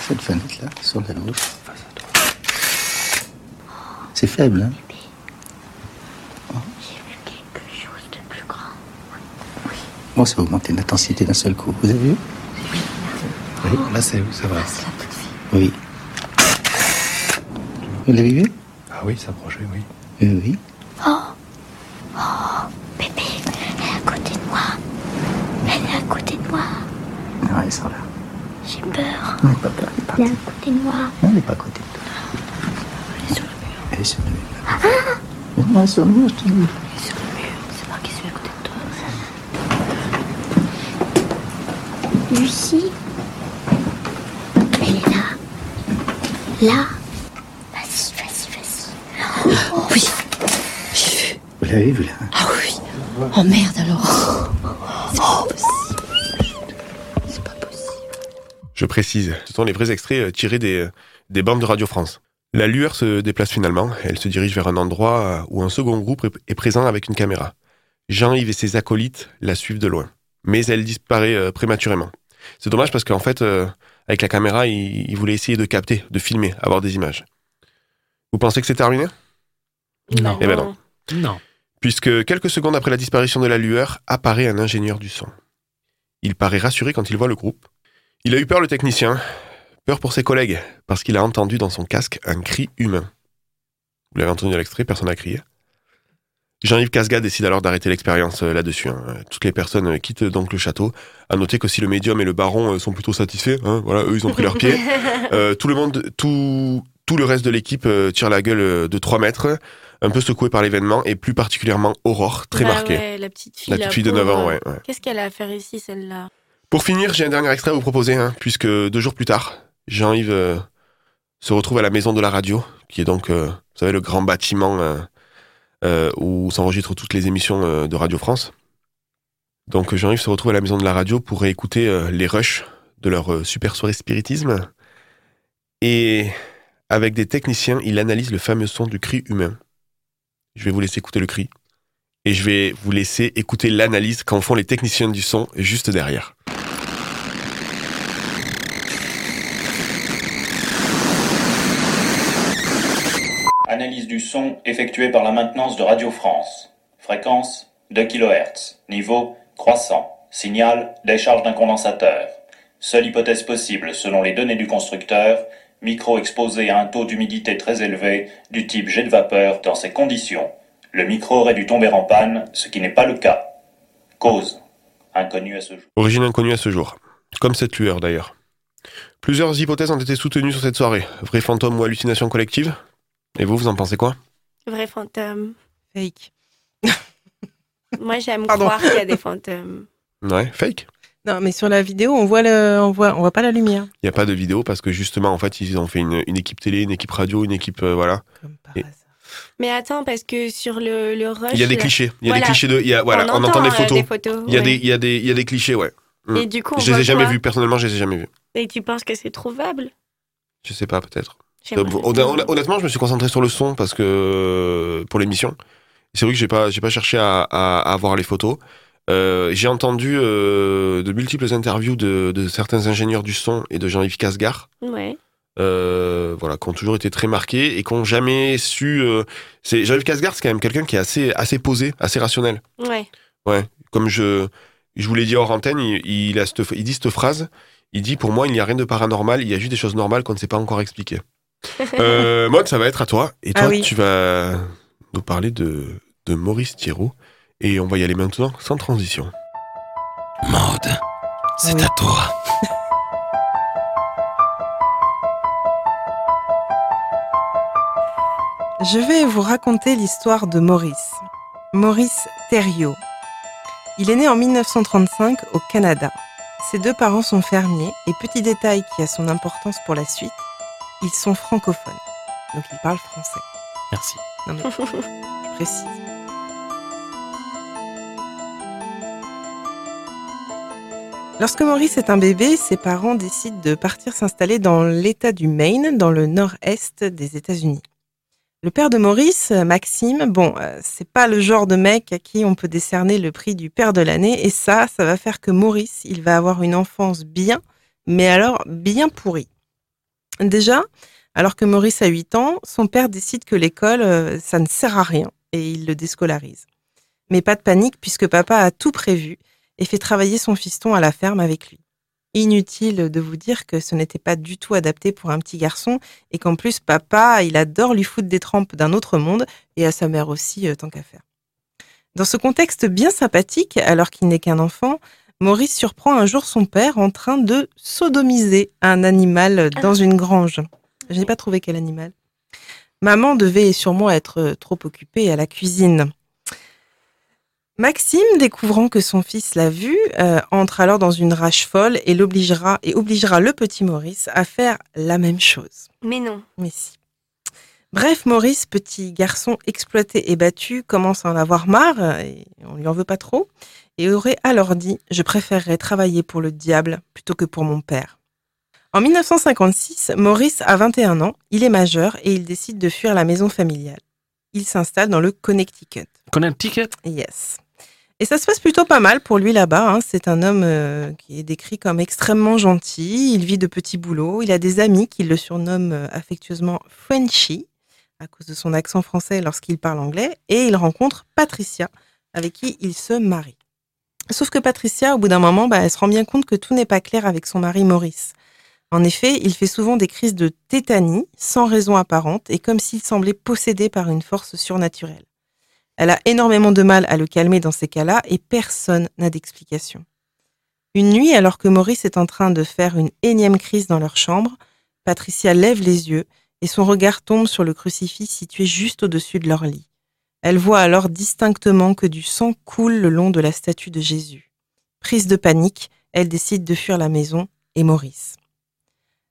Cette fenêtre-là, sur la gauche. C'est faible, hein J'ai vu quelque chose de plus grand. Bon, ça va augmenter l'intensité d'un seul coup. Vous avez vu Oui, là, c'est ça va. Oui. Vous l'avez vu Ah oui, s'approcher, oui. Oui, oui. Oh Oh Bébé, elle est à côté de moi. Elle est à côté de moi. Ah, ils sont là. J'ai peur. Non, pas peur, est Elle est à côté de moi. Non, elle n'est pas à côté de toi. Elle est sur le mur. Elle est sur le mur. Ah Non, elle est sur le mur, je te dis. Elle est sur le mur. C'est moi qui suis à côté de toi. Lucie Elle est là. Là Vas-y, vas-y, vas-y. Oh, oui J'ai vu. Vous l'avez vu, là Ah oui Oh merde alors C'est pas possible. C'est pas possible. Je précise, ce sont les vrais extraits euh, tirés des, des bandes de Radio France. La lueur se déplace finalement, elle se dirige vers un endroit euh, où un second groupe est- présent avec une caméra. Jean-Yves et ses acolytes la suivent de loin, mais elle disparaît euh, prématurément. C'est dommage parce qu'en fait, euh, avec la caméra, il, il voulait essayer de capter, de filmer, avoir des images. Vous pensez que c'est terminé? Non. Eh ben non. Non. Puisque quelques secondes après la disparition de la lueur, apparaît un ingénieur du son. Il paraît rassuré quand il voit le groupe. Il a eu peur le technicien, peur pour ses collègues, parce qu'il a entendu dans son casque un cri humain. Vous l'avez entendu à l'extrait, personne n'a crié. Jean-Yves Casga décide alors d'arrêter l'expérience euh, là-dessus. hein. Toutes les personnes euh, quittent donc le château. À noter que si le médium et le baron euh, sont plutôt satisfaits, hein, voilà, eux ils ont pris leur pied. Euh, tout le monde, tout, tout le reste de l'équipe euh, tire la gueule euh, de 3 mètres, un peu secoué par l'événement et plus particulièrement Aurore, très Bah marquée. ouais, la petite fille. La petite fille de 9 pauvre. ans, ouais, ouais. Qu'est-ce qu'elle a à faire ici, celle-là? Pour finir, j'ai un dernier extrait à vous proposer, hein, puisque deux jours plus tard, Jean-Yves euh, se retrouve à la maison de la radio, qui est donc, euh, vous savez, le grand bâtiment euh, euh, où s'enregistrent toutes les émissions euh, de Radio France. Donc Jean-Yves se retrouve à la maison de la radio pour écouter euh, les rushs de leur euh, super soirée spiritisme. Et avec des techniciens, il analyse le fameux son du cri humain. Je vais vous laisser écouter le cri. Et je vais vous laisser écouter l'analyse qu'en font les techniciens du son juste derrière. Analyse du son effectuée par la maintenance de Radio France. Fréquence 2 kHz. Niveau croissant. Signal décharge d'un condensateur. Seule hypothèse possible selon les données du constructeur, micro exposé à un taux d'humidité très élevé du type jet de vapeur dans ces conditions. Le micro aurait dû tomber en panne, ce qui n'est pas le cas. Cause inconnue à ce jour. Origine inconnue à ce jour. Comme cette lueur d'ailleurs. Plusieurs hypothèses ont été soutenues sur cette soirée. Vrai fantôme ou hallucination collective? Et vous, vous en pensez quoi? Vrai fantôme. Fake. Moi, j'aime Pardon. croire qu'il y a des fantômes. Ouais, fake Non, mais sur la vidéo, on voit le, on voit, on voit pas la lumière. Il n'y a pas de vidéo parce que justement, en fait, ils ont fait une, une équipe télé, une équipe radio, une équipe. euh, voilà. Et Mais attends, parce que sur le, le rush. il y a des là- clichés. Il y a Voilà. des clichés de. il y a- voilà, on, entend, des euh, photos. des photos, il, y a ouais. des, il, y a des, il y a des clichés, ouais. Mm. Et du coup, on je les ai jamais quoi vus. Personnellement, je les ai jamais vus. Et tu penses que c'est trouvable? Je sais pas, peut-être. Euh, Honnêtement, je me suis concentré sur le son parce que euh, pour l'émission, c'est vrai que j'ai pas, j'ai pas cherché à, à, à voir les photos. Euh, j'ai entendu euh, de multiples interviews de, de certains ingénieurs du son et de Jean-Yves Casgar, Ouais. euh, voilà, qui ont toujours été très marqués et qui ont jamais su. c'est Jean-Yves Casgar, c'est quand même quelqu'un qui est assez, assez posé, assez rationnel. Ouais. Ouais, comme je, je vous l'ai dit hors antenne, il, il, a cette- il dit cette phrase. Il dit pour moi, il n'y a rien de paranormal, il y a juste des choses normales qu'on ne sait pas encore expliquer. Euh, Maud, ça va être à toi. Et toi, Ah oui. tu vas nous parler de, de Maurice Thiraud. Et on va y aller maintenant sans transition. Maud, c'est à toi. Je vais vous raconter l'histoire de Maurice. Maurice Thériault. Il est né en 1935 au Canada. Ses deux parents sont fermiers et petit détail qui a son importance pour la suite, ils sont francophones. Donc ils parlent français. Merci. Non mais, je précise. Lorsque Maurice est un bébé, ses parents décident de partir s'installer dans l'État du Maine, dans le nord-est des États-Unis. Le père de Maurice, Maxime, bon, euh, c'est pas le genre de mec à qui on peut décerner le prix du père de l'année, et ça, ça va faire que Maurice, il va avoir une enfance bien, mais alors bien pourrie. Déjà, alors que Maurice a 8 ans, son père décide que l'école, euh, ça ne sert à rien, et il le déscolarise. Mais pas de panique, puisque papa a tout prévu et fait travailler son fiston à la ferme avec lui. Inutile de vous dire que ce n'était pas du tout adapté pour un petit garçon et qu'en plus papa, il adore lui foutre des trempes d'un autre monde et à sa mère aussi, euh, tant qu'à faire. Dans ce contexte bien sympathique, alors qu'il n'est qu'un enfant, Maurice surprend un jour son père en train de sodomiser un animal dans une grange. Je n'ai pas trouvé quel animal. Maman devait sûrement être euh, trop occupée à la cuisine. Maxime, découvrant que son fils l'a vu, euh, entre alors dans une rage folle et l'obligera et obligera le petit Maurice à faire la même chose. Mais non. Mais si. Bref, Maurice, petit garçon exploité et battu, commence à en avoir marre, et on lui en veut pas trop, et aurait alors dit Je préférerais travailler pour le diable plutôt que pour mon père. En 1956, Maurice a 21 ans, il est majeur et il décide de fuir la maison familiale. Il s'installe dans le Connecticut. Connecticut? Yes. Et ça se passe plutôt pas mal pour lui là-bas. hein. C'est un homme euh, qui est décrit comme extrêmement gentil. Il vit de petits boulots. Il a des amis qui le surnomment euh, affectueusement Frenchy à cause de son accent français lorsqu'il parle anglais. Et il rencontre Patricia, avec qui il se marie. Sauf que Patricia, au bout d'un moment, bah, elle se rend bien compte que tout n'est pas clair avec son mari Maurice. En effet, il fait souvent des crises de tétanie, sans raison apparente, et comme s'il semblait possédé par une force surnaturelle. Elle a énormément de mal à le calmer dans ces cas-là, et personne n'a d'explication. Une nuit, alors que Maurice est en train de faire une énième crise dans leur chambre, Patricia lève les yeux, et son regard tombe sur le crucifix situé juste au-dessus de leur lit. Elle voit alors distinctement que du sang coule le long de la statue de Jésus. Prise de panique, elle décide de fuir la maison et Maurice.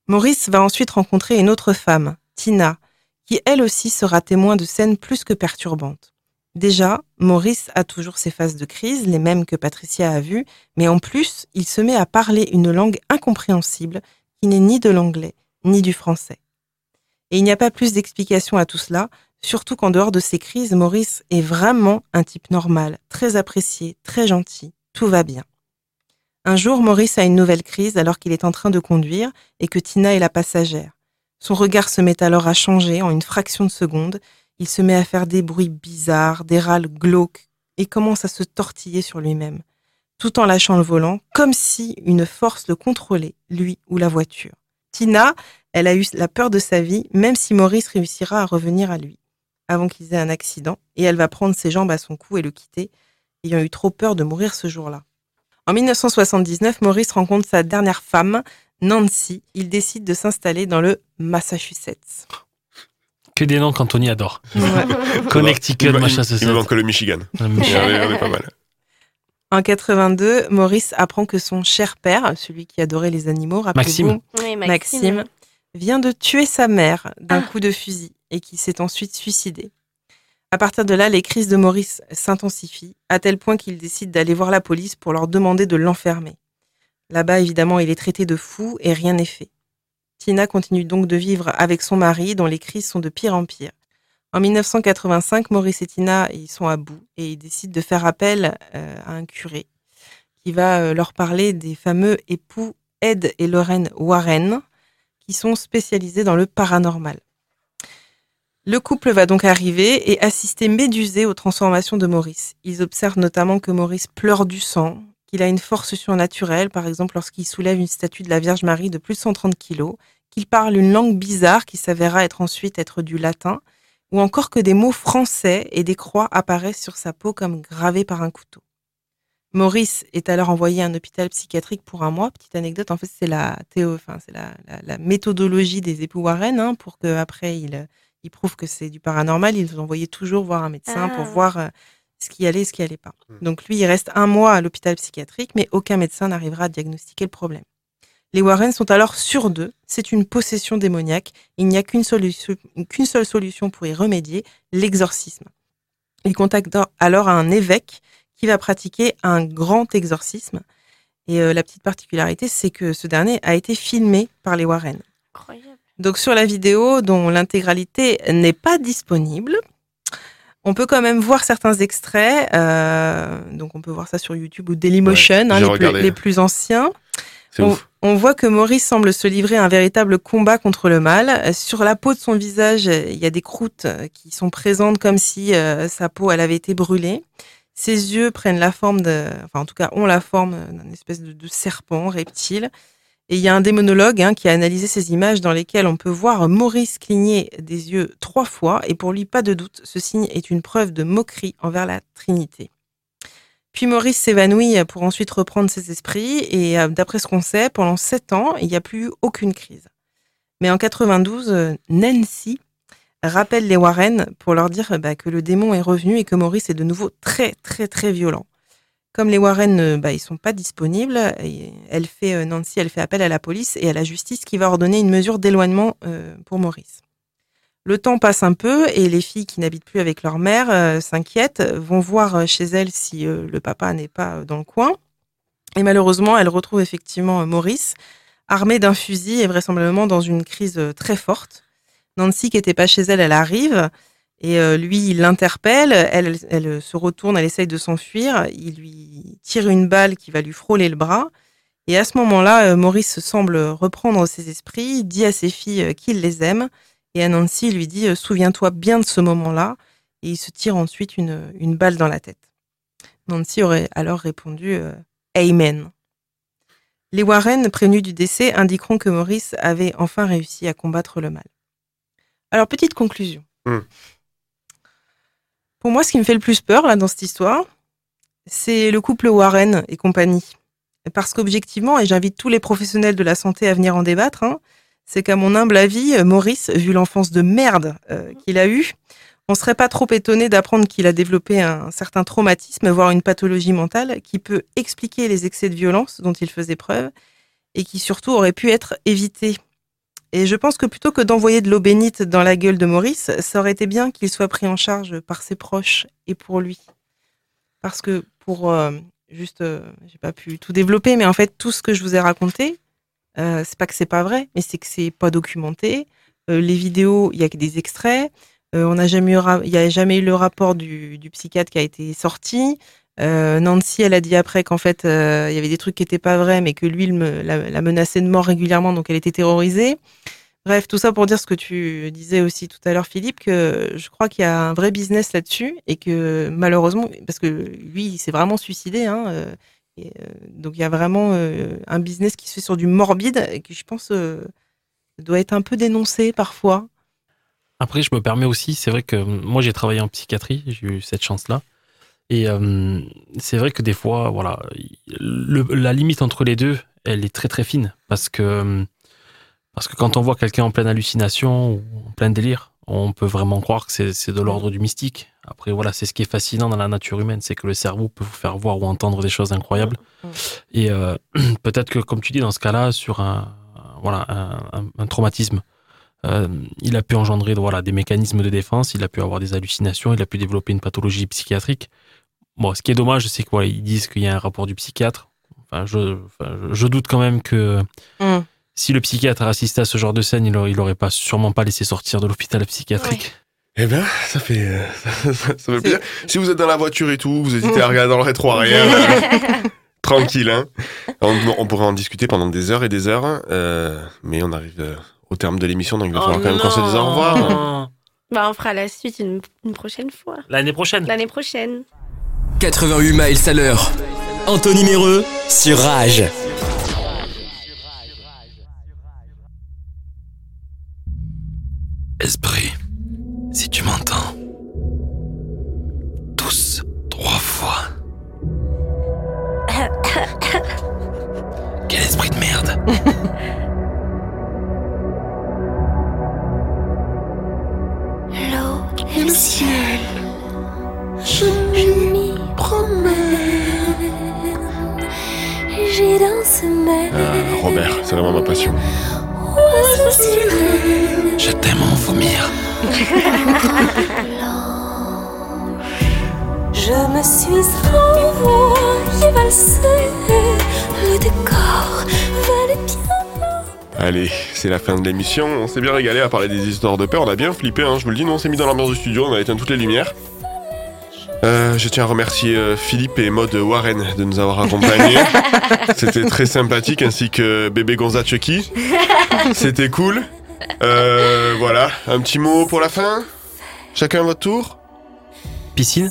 Maurice va ensuite rencontrer une autre femme, Tina, qui elle aussi sera témoin de scènes plus que perturbantes. Déjà, Maurice a toujours ses phases de crise, les mêmes que Patricia a vues, mais en plus, il se met à parler une langue incompréhensible qui n'est ni de l'anglais ni du français. Et il n'y a pas plus d'explication à tout cela, surtout qu'en dehors de ces crises, Maurice est vraiment un type normal, très apprécié, très gentil, tout va bien. Un jour, Maurice a une nouvelle crise alors qu'il est en train de conduire et que Tina est la passagère. Son regard se met alors à changer en une fraction de seconde. Il se met à faire des bruits bizarres, des râles glauques et commence à se tortiller sur lui-même, tout en lâchant le volant, comme si une force le contrôlait, lui ou la voiture. Tina, elle a eu la peur de sa vie, même si Maurice réussira à revenir à lui, avant qu'ils aient un accident, et elle va prendre ses jambes à son cou et le quitter, ayant eu trop peur de mourir ce jour-là. En 1979, Maurice rencontre sa dernière femme, Nancy. Il décide de s'installer dans le Massachusetts. Que des noms qu'Anthony adore. Ouais. Connecticut, machin, il- me manque le Michigan. Le On Michigan. est- on est pas mal. En 82, Maurice apprend que son cher père, celui qui adorait les animaux, rappelez-vous, Maxime. Oui, Maxime, Maxime. vient de tuer sa mère d'un Ah. coup de fusil et qui s'est ensuite suicidé. À partir de là, les crises de Maurice s'intensifient, à tel point qu'il décide d'aller voir la police pour leur demander de l'enfermer. Là-bas, évidemment, il est traité de fou et rien n'est fait. Tina continue donc de vivre avec son mari, dont les crises sont de pire en pire. En 1985, Maurice et Tina ils sont à bout et ils décident de faire appel euh, à un curé qui va euh, leur parler des fameux époux Ed et Lorraine Warren, qui sont spécialisés dans le paranormal. Le couple va donc arriver et assister médusé aux transformations de Maurice. Ils observent notamment que Maurice pleure du sang, qu'il a une force surnaturelle, par exemple lorsqu'il soulève une statue de la Vierge Marie de plus de 130 kilos, qu'il parle une langue bizarre qui s'avéra être ensuite être du latin, ou encore que des mots français et des croix apparaissent sur sa peau comme gravées par un couteau. Maurice est alors envoyé à un hôpital psychiatrique pour un mois. Petite anecdote, en fait, c'est la théo, enfin, c'est la, méthodologie des époux Warren hein, pour qu'après ils, ils prouvent que c'est du paranormal. Ils l'envoyaient toujours voir un médecin pour Ah. voir euh, ce qui allait et ce qui allait pas. Donc lui, il reste un mois à l'hôpital psychiatrique, mais aucun médecin n'arrivera à diagnostiquer le problème. Les Warren sont alors sûrs d'eux, c'est une possession démoniaque, il n'y a qu'une solution, qu'une seule solution pour y remédier, l'exorcisme. Ils contactent alors un évêque qui va pratiquer un grand exorcisme. Et euh, la petite particularité, c'est que ce dernier a été filmé par les Warren. Incroyable. Donc sur la vidéo, dont l'intégralité n'est pas disponible, on peut quand même voir certains extraits. euh, donc on peut voir ça sur YouTube ou Dailymotion, Ouais, hein, les, plus, regardé. les plus anciens. On, ouf. on voit que Maurice semble se livrer à un véritable combat contre le mal. Sur la peau de son visage, il y a des croûtes qui sont présentes comme si euh, sa peau elle avait été brûlée. Ses yeux prennent la forme de, enfin en tout cas ont la forme d'un espèce de, de serpent reptile. Et il y a un démonologue hein, qui a analysé ces images dans lesquelles on peut voir Maurice cligner des yeux trois fois. Et pour lui, pas de doute, ce signe est une preuve de moquerie envers la Trinité. Puis Maurice s'évanouit pour ensuite reprendre ses esprits. Et euh, d'après ce qu'on sait, pendant sept ans, il n'y a plus eu aucune crise. Mais en 92, euh, Nancy rappelle les Warren pour leur dire bah, que le démon est revenu et que Maurice est de nouveau très, très, très violent. Comme les Warren, euh, bah, sont pas disponibles, elle fait, euh, Nancy, elle fait appel à la police et à la justice qui va ordonner une mesure d'éloignement euh, pour Maurice. Le temps passe un peu et les filles qui n'habitent plus avec leur mère s'inquiètent, vont voir chez elles si le papa n'est pas dans le coin. Et malheureusement, elles retrouvent effectivement Maurice, armé d'un fusil et vraisemblablement dans une crise très forte. Nancy, qui n'était pas chez elle, elle arrive et euh, lui, il l'interpelle. Elle, elle, se retourne, elle essaye de s'enfuir. Il lui tire une balle qui va lui frôler le bras. Et à ce moment-là, euh, Maurice semble reprendre ses esprits, dit à ses filles euh, qu'il les aime. Et à Nancy, il lui dit Souviens-toi bien de ce moment-là. Et il se tire ensuite une, une balle dans la tête. Nancy aurait alors répondu Amen. Les Warren, prévenus du décès, indiqueront que Maurice avait enfin réussi à combattre le mal. Alors, petite conclusion. Hmm. Pour moi, ce qui me fait le plus peur là dans cette histoire, c'est le couple Warren et compagnie. Parce qu'objectivement, et j'invite tous les professionnels de la santé à venir en débattre, hein, c'est qu'à mon humble avis, Maurice, vu l'enfance de merde euh, qu'il a eue, on serait pas trop étonné d'apprendre qu'il a développé un certain traumatisme, voire une pathologie mentale, qui peut expliquer les excès de violence dont il faisait preuve et qui surtout aurait pu être évité. Et je pense que plutôt que d'envoyer de l'eau bénite dans la gueule de Maurice, ça aurait été bien qu'il soit pris en charge par ses proches et pour lui. Parce que pour euh, juste, euh, j'ai pas pu tout développer, mais en fait tout ce que je vous ai raconté, euh, c'est pas que c'est pas vrai, mais c'est que c'est pas documenté. Euh, les vidéos, il y a que des extraits. Euh, on n'a jamais eu, il y a jamais eu le rapport du psychiatre qui a été sorti. Euh, Nancy, elle a dit après qu'en fait, euh, il y avait des trucs qui étaient pas vrais, mais que lui, il la, menaçait de mort régulièrement, donc elle était terrorisée. Bref, tout ça pour dire ce que tu disais aussi tout à l'heure, Philippe, que je crois qu'il y a un vrai business là-dessus et que malheureusement, parce que lui, il s'est vraiment suicidé, hein, euh, donc il y a vraiment un business qui se fait sur du morbide et qui, je pense, doit être un peu dénoncé parfois. Après, je me permets aussi, c'est vrai que moi j'ai travaillé en psychiatrie, j'ai eu cette chance-là. Et euh, c'est vrai que des fois, voilà, le- la limite entre les deux, elle est très très fine. Parce que, parce que quand on voit quelqu'un en pleine hallucination ou en plein délire, on peut vraiment croire que c'est de l'ordre du mystique. Après, voilà, c'est ce qui est fascinant dans la nature humaine, c'est que le cerveau peut vous faire voir ou entendre des choses incroyables. Et euh, peut-être que, comme tu dis, dans ce cas-là, sur un, voilà, un, un- un traumatisme, euh, il a pu engendrer voilà, des mécanismes de défense, il a pu avoir des hallucinations, il a pu développer une pathologie psychiatrique. Bon, ce qui est dommage, c'est qu'ils disent qu'il y a un rapport du psychiatre. Enfin, je, enfin, je- je doute quand même que Mm. si le psychiatre a assisté à ce genre de scène, il aurait, il aurait pas sûrement pas laissé sortir de l'hôpital psychiatrique. Eh bien, ça fait, euh, ça, ça- ça fait plaisir. Si vous êtes dans la voiture et tout, vous hésitez à regarder dans le rétro arrière, tranquille, hein. On, on pourrait en discuter pendant des heures et des heures, euh, mais on arrive euh, au terme de l'émission, donc il va Oh falloir quand même qu'on se dise au revoir. Bah, on fera la suite une, une prochaine fois. L'année prochaine. L'année prochaine. 88 miles à l'heure. Anthony Méreux sur Rage. Esprit, si tu m'entends. Tous, trois fois. Quel esprit de merde. Robert, c'est vraiment ma passion. Je t'aime en vomir. Je me suis envoyé valser le décor valait bien. Allez, c'est la fin de l'émission. On s'est bien régalé à parler des histoires de peur. On a bien flippé, hein, je vous le dis. Nous, on s'est mis dans l'ambiance du studio, on a éteint toutes les lumières. Euh, je tiens à remercier euh, Philippe et Maud Warren de nous avoir accompagnés. C'était très sympathique, ainsi que bébé Gonza Chucky. C'était cool. Euh, voilà, un petit mot pour la fin? Chacun à votre tour? Piscine?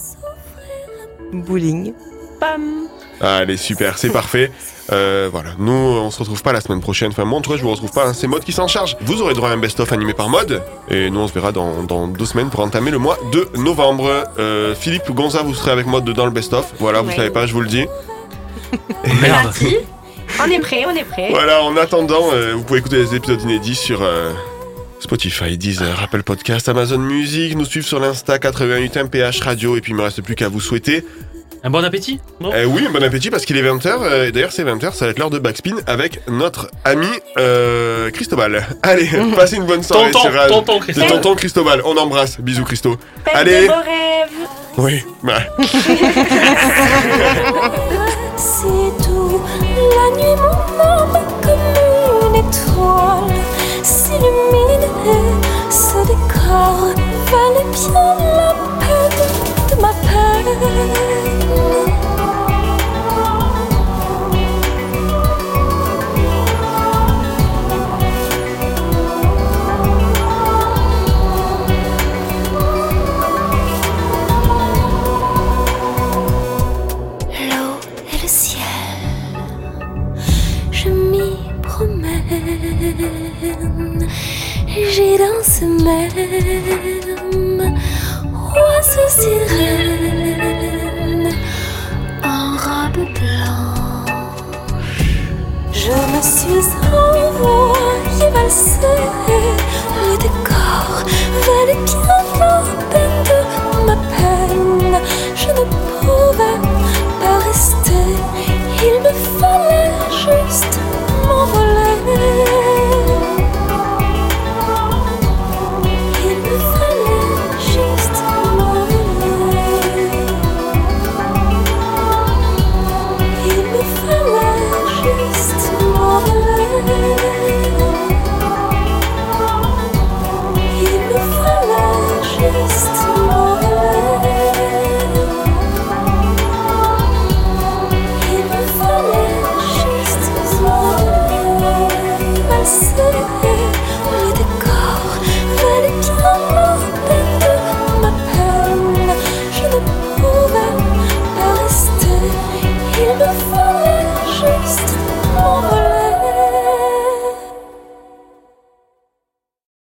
Bowling. Pam. Allez, super, c'est parfait. Euh, voilà, nous, on se retrouve pas la semaine prochaine. Enfin, moi, en tout cas, je vous retrouve pas. hein. C'est Mode qui s'en charge. Vous aurez droit à un best-of animé par Mode. Et nous, on se verra dans, dans deux semaines pour entamer le mois de novembre. Euh, Philippe Gonza, vous serez avec Mode dans le best-of. Voilà, vous Ouais. savez pas, je vous le dis. Merde. On est prêt, on est prêt. Voilà, en attendant, euh, vous pouvez écouter les épisodes inédits sur euh, Spotify, Deezer, Apple Podcast, Amazon Music, nous suivre sur l'Insta 88 MPH Radio, et puis il me reste plus qu'à vous souhaiter. Un bon appétit non Euh, oui, bon appétit parce qu'il est 20h, et d'ailleurs c'est 20h, ça va être l'heure de Backspin avec notre ami euh, Cristobal. Allez, passez une bonne soirée Tonton, sur tonton C'est Cristobal. tonton Cristobal, on embrasse, bisous Christo. Faites Allez, de beaux rêves. oui, bah. C'est tout, la nuit mon âme comme une étoile s'illumine et ce décor valait bien la peine de ma peine. Même. Oiseau sirène en robe blanche. Je me suis envoyé valser